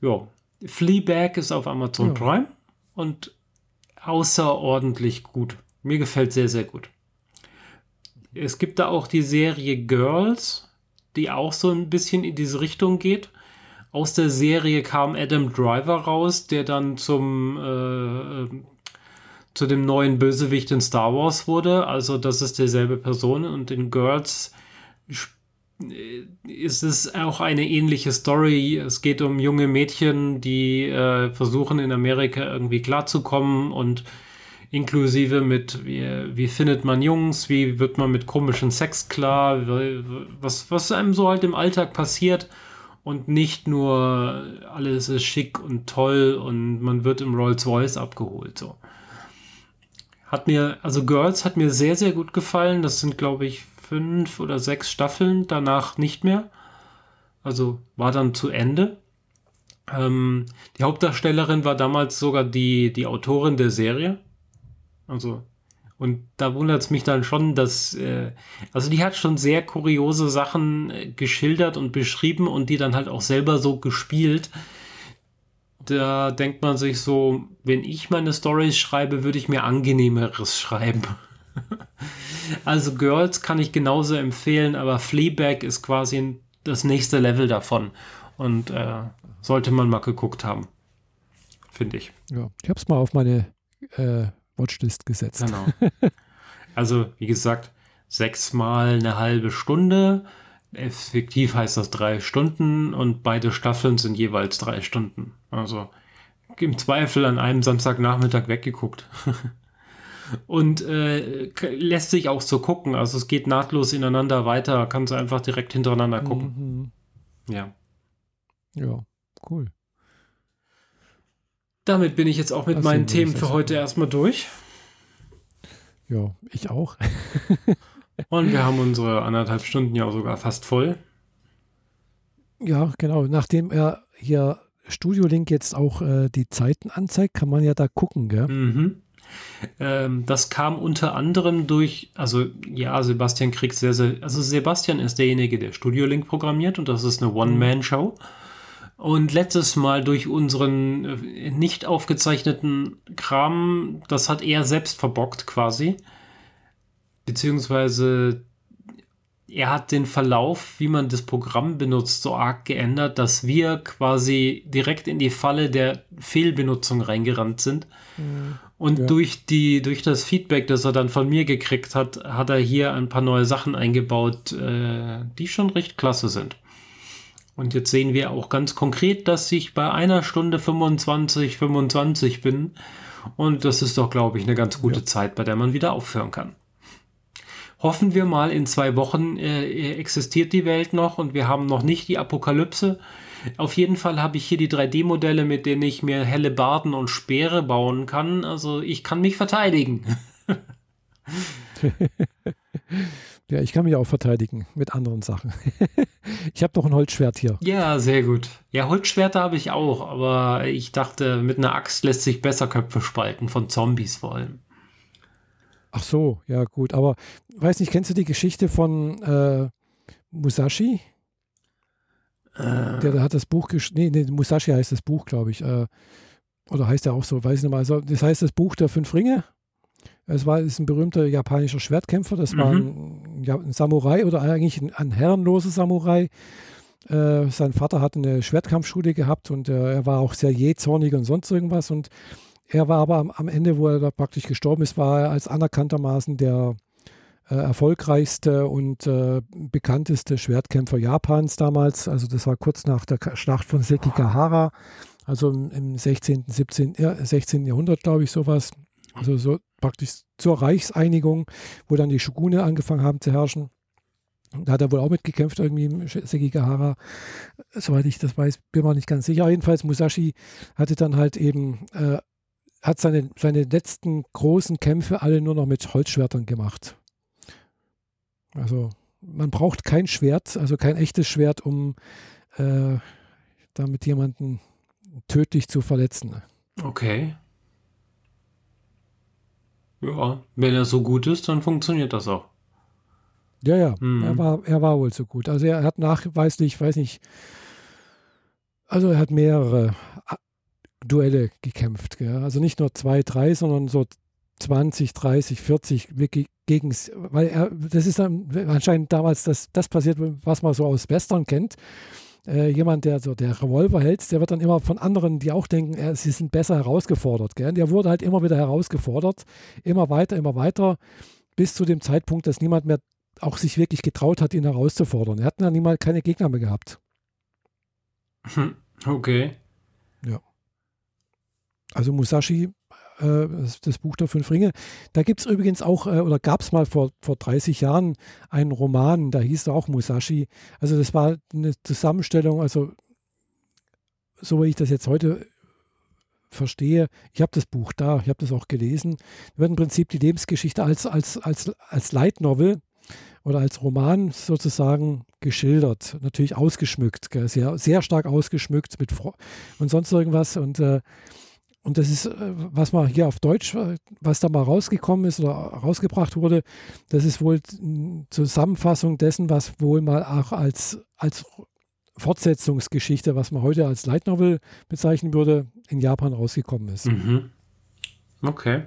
Ja, Fleabag ist auf Amazon ja. Prime und außerordentlich gut. Mir gefällt sehr, sehr gut. Es gibt da auch die Serie Girls, die auch so ein bisschen in diese Richtung geht. Aus der Serie kam Adam Driver raus, der dann zum äh, äh zu dem neuen Bösewicht in Star Wars wurde. Also das ist derselbe Person und in Girls ist es auch eine ähnliche Story. Es geht um junge Mädchen, die äh, versuchen in Amerika irgendwie klarzukommen und inklusive mit, wie, wie findet man Jungs, wie wird man mit komischen Sex klar, was, was einem so halt im Alltag passiert und nicht nur alles ist schick und toll und man wird im Rolls Royce abgeholt. So. Hat mir, also Girls hat mir sehr, sehr gut gefallen. Das sind, glaube ich, fünf oder sechs Staffeln, danach nicht mehr. Also war dann zu Ende. Ähm, die Hauptdarstellerin war damals sogar die, die Autorin der Serie. Also, und da wundert es mich dann schon, dass, äh, also die hat schon sehr kuriose Sachen äh, geschildert und beschrieben und die dann halt auch selber so gespielt, da denkt man sich so, wenn ich meine Stories schreibe, würde ich mir angenehmeres schreiben. also Girls kann ich genauso empfehlen, aber Fleabag ist quasi das nächste Level davon und äh, sollte man mal geguckt haben, finde ich. Ja, ich habe es mal auf meine äh, Watchlist gesetzt. Genau. Also wie gesagt, sechsmal eine halbe Stunde. Effektiv heißt das drei Stunden und beide Staffeln sind jeweils drei Stunden. Also im Zweifel an einem Samstagnachmittag weggeguckt. und äh, lässt sich auch so gucken. Also es geht nahtlos ineinander weiter, kannst du einfach direkt hintereinander gucken. Mhm. Ja. Ja, cool. Damit bin ich jetzt auch mit das meinen Themen für heute erstmal durch. Ja, ich auch. Und wir haben unsere anderthalb Stunden ja sogar fast voll. Ja, genau. Nachdem er hier Studio Link jetzt auch äh, die Zeiten anzeigt, kann man ja da gucken, gell? Mhm. Ähm, das kam unter anderem durch, also ja, Sebastian kriegt sehr, sehr, also Sebastian ist derjenige, der Studio Link programmiert und das ist eine One-Man-Show. Und letztes Mal durch unseren äh, nicht aufgezeichneten Kram, das hat er selbst verbockt quasi. Beziehungsweise er hat den Verlauf, wie man das Programm benutzt, so arg geändert, dass wir quasi direkt in die Falle der Fehlbenutzung reingerannt sind. Mhm. Und ja. durch, die, durch das Feedback, das er dann von mir gekriegt hat, hat er hier ein paar neue Sachen eingebaut, äh, die schon recht klasse sind. Und jetzt sehen wir auch ganz konkret, dass ich bei einer Stunde 25, 25 bin. Und das ist doch, glaube ich, eine ganz gute ja. Zeit, bei der man wieder aufhören kann. Hoffen wir mal, in zwei Wochen äh, existiert die Welt noch und wir haben noch nicht die Apokalypse. Auf jeden Fall habe ich hier die 3D-Modelle, mit denen ich mir helle Barden und Speere bauen kann. Also ich kann mich verteidigen. Ja, ich kann mich auch verteidigen mit anderen Sachen. ich habe doch ein Holzschwert hier. Ja, sehr gut. Ja, Holzschwerter habe ich auch, aber ich dachte, mit einer Axt lässt sich besser Köpfe spalten, von Zombies vor allem. Ach so, ja gut. Aber weiß nicht, kennst du die Geschichte von äh, Musashi? Äh. Der, der, hat das Buch geschrieben. Nee, nee, Musashi heißt das Buch, glaube ich. Äh, oder heißt er auch so, weiß ich nicht mal. Also, das heißt das Buch der fünf Ringe. Es war ist ein berühmter japanischer Schwertkämpfer. Das mhm. war ein, ein, Samurai oder eigentlich ein, ein herrenloser Samurai. Äh, sein Vater hatte eine Schwertkampfschule gehabt und äh, er war auch sehr jähzornig und sonst irgendwas. Und er war aber am, am, Ende, wo er da praktisch gestorben ist, war er als anerkanntermaßen der erfolgreichste und äh, bekannteste Schwertkämpfer Japans damals. Also das war kurz nach der Schlacht von Sekigahara, also im, im 16., 17., 16. Jahrhundert, glaube ich, sowas. Also so praktisch zur Reichseinigung, wo dann die Shogune angefangen haben zu herrschen. Da hat er wohl auch mitgekämpft, irgendwie im Sekigahara. Soweit ich das weiß, bin mir nicht ganz sicher. Jedenfalls, Musashi hatte dann halt eben, äh, hat seine, seine letzten großen Kämpfe alle nur noch mit Holzschwertern gemacht. Also, man braucht kein Schwert, also kein echtes Schwert, um äh, damit jemanden tödlich zu verletzen. Okay. Ja, wenn er so gut ist, dann funktioniert das auch. Ja, ja, mhm. er, war, er war wohl so gut. Also er hat nachweislich, weiß nicht, also er hat mehrere äh, Duelle gekämpft. Gell? Also nicht nur zwei, drei, sondern so 20, 30, 40 gegen, weil er, das ist dann anscheinend damals das, das passiert, was man so aus Western kennt äh, jemand, der so der Revolver hält, der wird dann immer von anderen, die auch denken, äh, sie sind besser herausgefordert. Gell? Der wurde halt immer wieder herausgefordert, immer weiter, immer weiter, bis zu dem Zeitpunkt, dass niemand mehr auch sich wirklich getraut hat, ihn herauszufordern. Er hat dann niemals keine Gegner mehr gehabt. Hm, okay. Ja. Also Musashi das, das, Buch der fünf Ringe. Da gibt es übrigens auch, äh, oder gab es mal vor, vor 30 Jahren einen Roman, da hieß er auch Musashi. Also das war eine Zusammenstellung, also so wie ich das jetzt heute verstehe, ich habe das Buch da, ich habe das auch gelesen, da wird im Prinzip die Lebensgeschichte als, als, als, als Light Novel oder als Roman sozusagen geschildert, natürlich ausgeschmückt, sehr, sehr stark ausgeschmückt mit Fro und sonst irgendwas und äh, und das ist, äh, was man hier auf Deutsch, äh, was da mal rausgekommen ist oder rausgebracht wurde, das ist wohl eine Zusammenfassung dessen, was wohl mal auch als, als Fortsetzungsgeschichte, was man heute als Light Novel bezeichnen würde, in Japan rausgekommen ist. Mhm. Okay.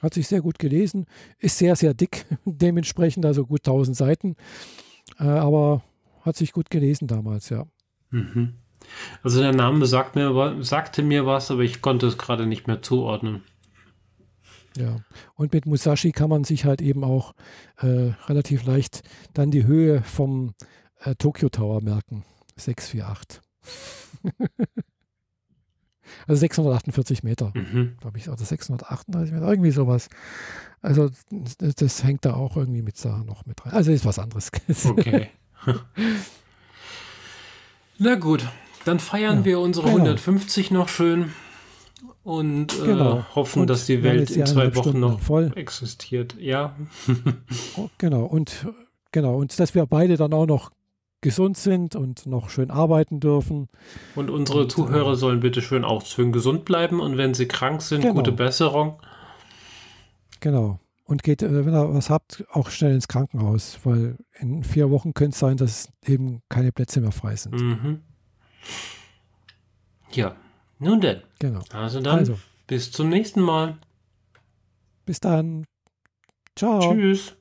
Hat sich sehr gut gelesen, ist sehr, sehr dick dementsprechend, also gut 1000 Seiten, äh, aber hat sich gut gelesen damals, ja. Mhm. Also der Name sagt mir, sagte mir was, aber ich konnte es gerade nicht mehr zuordnen. Ja, und mit Musashi kann man sich halt eben auch äh, relativ leicht dann die Höhe vom äh, Tokyo Tower merken. 648. also 648 Meter, Mhm. glaube ich, oder 638 Meter, irgendwie sowas. Also das, das hängt da auch irgendwie mit da noch mit rein. Also ist was anderes. Okay. Na gut, dann feiern Ja, wir unsere genau. 150 noch schön und äh, Genau. hoffen, Und dass die Welt in zwei Wochen Stunden noch voll. existiert. Ja. Oh, genau, und genau, und dass wir beide dann auch noch gesund sind und noch schön arbeiten dürfen. Und unsere Und, Zuhörer äh, sollen bitte schön auch schön gesund bleiben und wenn sie krank sind, Genau. gute Besserung. Genau. Und geht, äh, wenn ihr was habt, auch schnell ins Krankenhaus, weil in vier Wochen könnte es sein, dass eben keine Plätze mehr frei sind. Mhm. Ja, nun denn. Genau. Also dann, Also, bis zum nächsten Mal. bis dann. Ciao. Tschüss.